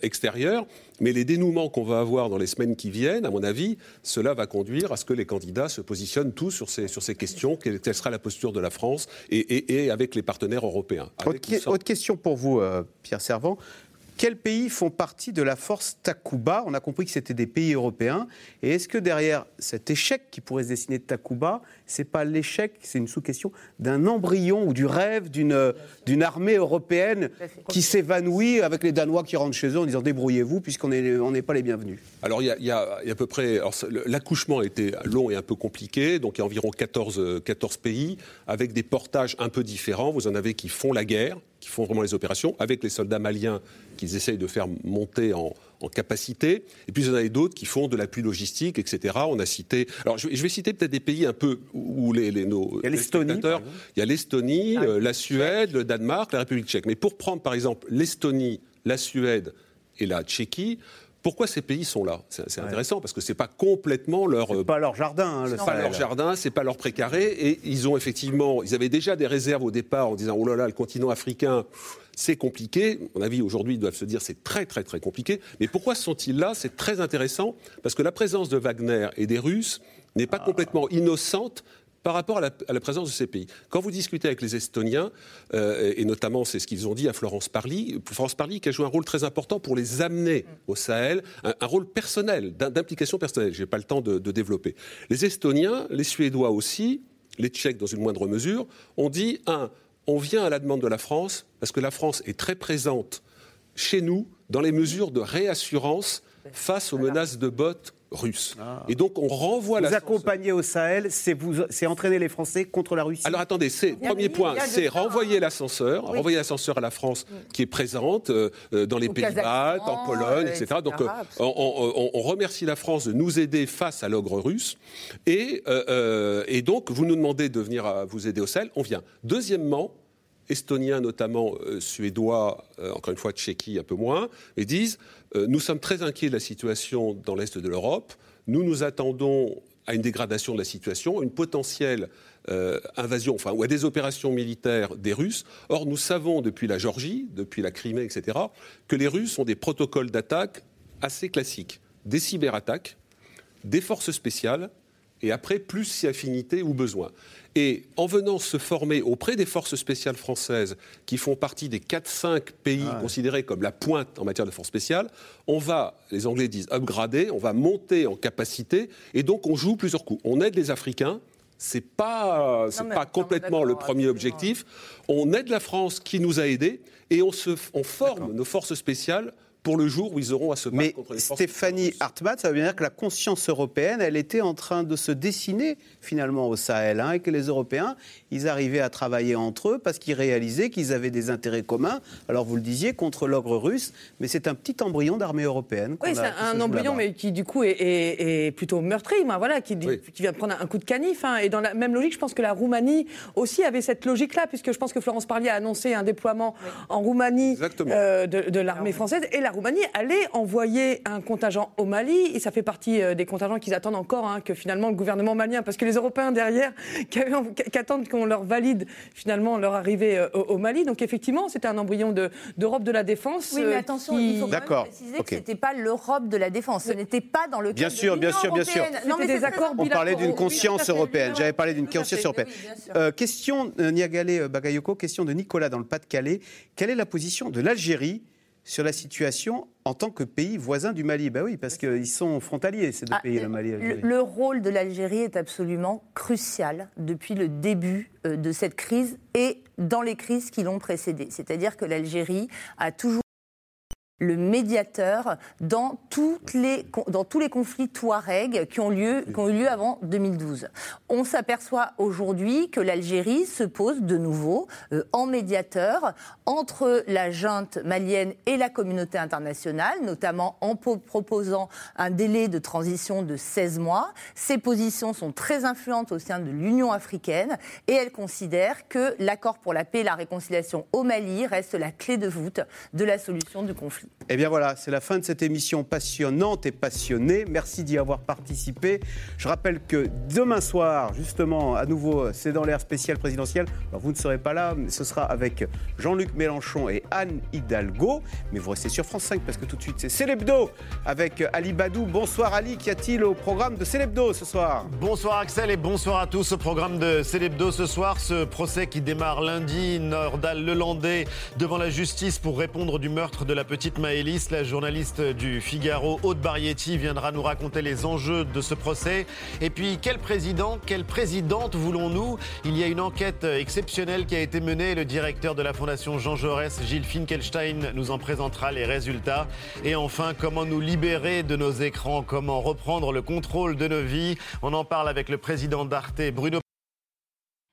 extérieure, mais les dénouements qu'on va avoir dans les semaines qui viennent, à mon avis, cela va conduire à ce que les candidats se positionnent tout sur ces, sur ces questions. Quelle, sera la posture de la France et, avec les partenaires européens autre, question pour vous, euh, Pierre Servant. Quels pays font partie de la force Takuba? On a compris que c'était des pays européens. Et est-ce que derrière cet échec qui pourrait se dessiner de Takuba, c'est pas l'échec, c'est une sous-question, d'un embryon ou du rêve d'une, d'une armée européenne qui s'évanouit avec les Danois qui rentrent chez eux en disant débrouillez-vous puisqu'on n'est on pas les bienvenus? Alors il y a, à peu près. l'accouchement a été long et un peu compliqué, donc il y a environ 14, 14 pays avec des portages un peu différents. Vous en avez qui font la guerre, qui font vraiment les opérations, avec les soldats maliens qu'ils essayent de faire monter en, capacité. Et puis, il y en a d'autres qui font de l'appui logistique, etc. On a cité. Alors, je, vais citer peut-être des pays un peu où les, les nos. Il y a l'Estonie. Il y a l'Estonie, ah, euh, la Suède, le Danemark, la République tchèque. Mais pour prendre, par exemple, l'Estonie, la Suède et la Tchéquie, pourquoi ces pays sont là? C'est intéressant parce que c'est pas complètement leur. C'est pas leur jardin. Hein, le pas leur jardin, c'est pas leur précaré. Et ils ont effectivement, ils avaient déjà des réserves au départ en disant oh là là, le continent africain, c'est compliqué. À mon avis, aujourd'hui, ils doivent se dire c'est très très très compliqué. Mais pourquoi sont-ils là? C'est très intéressant parce que la présence de Wagner et des Russes n'est pas ah. complètement innocente par rapport à la, présence de ces pays. Quand vous discutez avec les Estoniens, euh, et notamment c'est ce qu'ils ont dit à Florence Parly, Florence Parly qui a joué un rôle très important pour les amener au Sahel, un, rôle personnel, d'implication personnelle. Je n'ai pas le temps de, de développer. Les Estoniens, les Suédois aussi, les Tchèques dans une moindre mesure, ont dit un, on vient à la demande de la France parce que la France est très présente chez nous dans les mesures de réassurance face aux menaces de bottes Ah. Et donc on renvoie vous la. Vous accompagner au Sahel, c'est vous, c'est entraîner les Français contre la Russie. Alors attendez, c'est premier point, c'est renvoyer l'ascenseur, renvoyer l'ascenseur à la France qui est présente euh, euh, dans les pays baltes, en Pologne, etc. Donc euh, on, remercie la France de nous aider face à l'ogre russe, et, et donc vous nous demandez de venir vous aider au Sahel, on vient. Deuxièmement, estoniens notamment, euh, suédois, euh, encore une fois tchéquie un peu moins, et disent nous sommes très inquiets de la situation dans l'est de l'Europe. Nous nous attendons à une dégradation de la situation, une potentielle invasion, enfin, ou à des opérations militaires des Russes. Or, nous savons depuis la Géorgie, depuis la Crimée, etc., que les Russes ont des protocoles d'attaque assez classiques. Des cyberattaques, des forces spéciales, et après, plus si affinité ou besoin. Et en venant se former auprès des forces spéciales françaises, qui font partie des 4-5 pays ah considérés comme la pointe en matière de forces spéciales, on va, les Anglais disent upgrader, on va monter en capacité, et donc on joue plusieurs coups. On aide les Africains, c'est pas c'est pas complètement le premier objectif. On aide la France qui nous a aidés et on se on forme nos forces spéciales pour le jour où ils auront à se battre contre les forces Stéphanie Hartmann, ça veut bien dire que la conscience européenne, elle était en train de se dessiner finalement au Sahel, hein, et que les Européens, ils arrivaient à travailler entre eux parce qu'ils réalisaient qu'ils avaient des intérêts communs. Alors vous le disiez, contre l'ogre russe, mais c'est un petit embryon d'armée européenne. Oui, c'est un embryon, mais qui du coup est, plutôt meurtri, voilà, qui, qui, vient de prendre un coup de canif. Hein. et dans la même logique, je pense que la Roumanie aussi avait cette logique-là, puisque je pense que Florence Parlier a annoncé un déploiement en Roumanie euh, de, de l'armée française. Et la Roumanie allait envoyer un contingent au Mali, et ça fait partie euh, des contingents qu'ils attendent encore, hein, que finalement le gouvernement malien, parce que les Européens derrière, qui, attendent qu'on leur valide finalement leur arrivée euh, au, Mali. Donc effectivement, c'était un embryon d'Europe de, la défense. Oui, mais euh, attention, il faut quand même préciser que ce n'était pas l'Europe de la défense, ce n'était pas dans le bien cadre sûr, de bien sûr, bien sûr. Non, mais des accords On parlait d'une conscience européenne. J'avais parlé d'une conscience européenne. question, Niagale Bagayoko, question de Nicolas dans le Pas-de-Calais. Quelle est la position de l'Algérie sur la situation en tant que pays voisin du Mali. Ben oui, parce qu'ils sont frontaliers, ces deux ah, pays, le Mali et l'Algérie. Le, rôle de l'Algérie est absolument crucial depuis le début euh, de cette crise et dans les crises qui l'ont précédée. C'est-à-dire que l'Algérie a toujours le médiateur dans, toutes les, dans tous les conflits Touareg qui ont, lieu, qui ont eu lieu avant 2012. On s'aperçoit aujourd'hui que l'Algérie se pose de nouveau euh, en médiateur entre la junte malienne et la communauté internationale, notamment en proposant un délai de transition de 16 mois. Ces positions sont très influentes au sein de l'Union africaine et elle considère que l'accord pour la paix et la réconciliation au Mali reste la clé de voûte de la solution du conflit. Eh bien voilà, c'est la fin de cette émission passionnante et passionnée. Merci d'y avoir participé. Je rappelle que demain soir, justement, à nouveau, c'est dans l'ère spéciale présidentielle. Alors vous ne serez pas là, mais ce sera avec Jean-Luc Mélenchon et Anne Hidalgo. Mais vous restez sur France 5 parce que tout de suite, c'est Célébdo avec Ali Badou. Bonsoir Ali, qu'y a-t-il au programme de Célébdo ce soir? Bonsoir Axel et bonsoir à tous. Au programme de Célébdo ce soir, ce procès qui démarre lundi, Nordal Lelandais devant la justice pour répondre du meurtre de la petite Maëlys, la journaliste du Figaro, Aude Barietti, viendra nous raconter les enjeux de ce procès. Et puis, quel président, quelle présidente voulons-nous? Il y a une enquête exceptionnelle qui a été menée. Le directeur de la Fondation Jean Jaurès, Gilles Finkelstein, nous en présentera les résultats. Et enfin, comment nous libérer de nos écrans? Comment reprendre le contrôle de nos vies? On en parle avec le président d'Arte, Bruno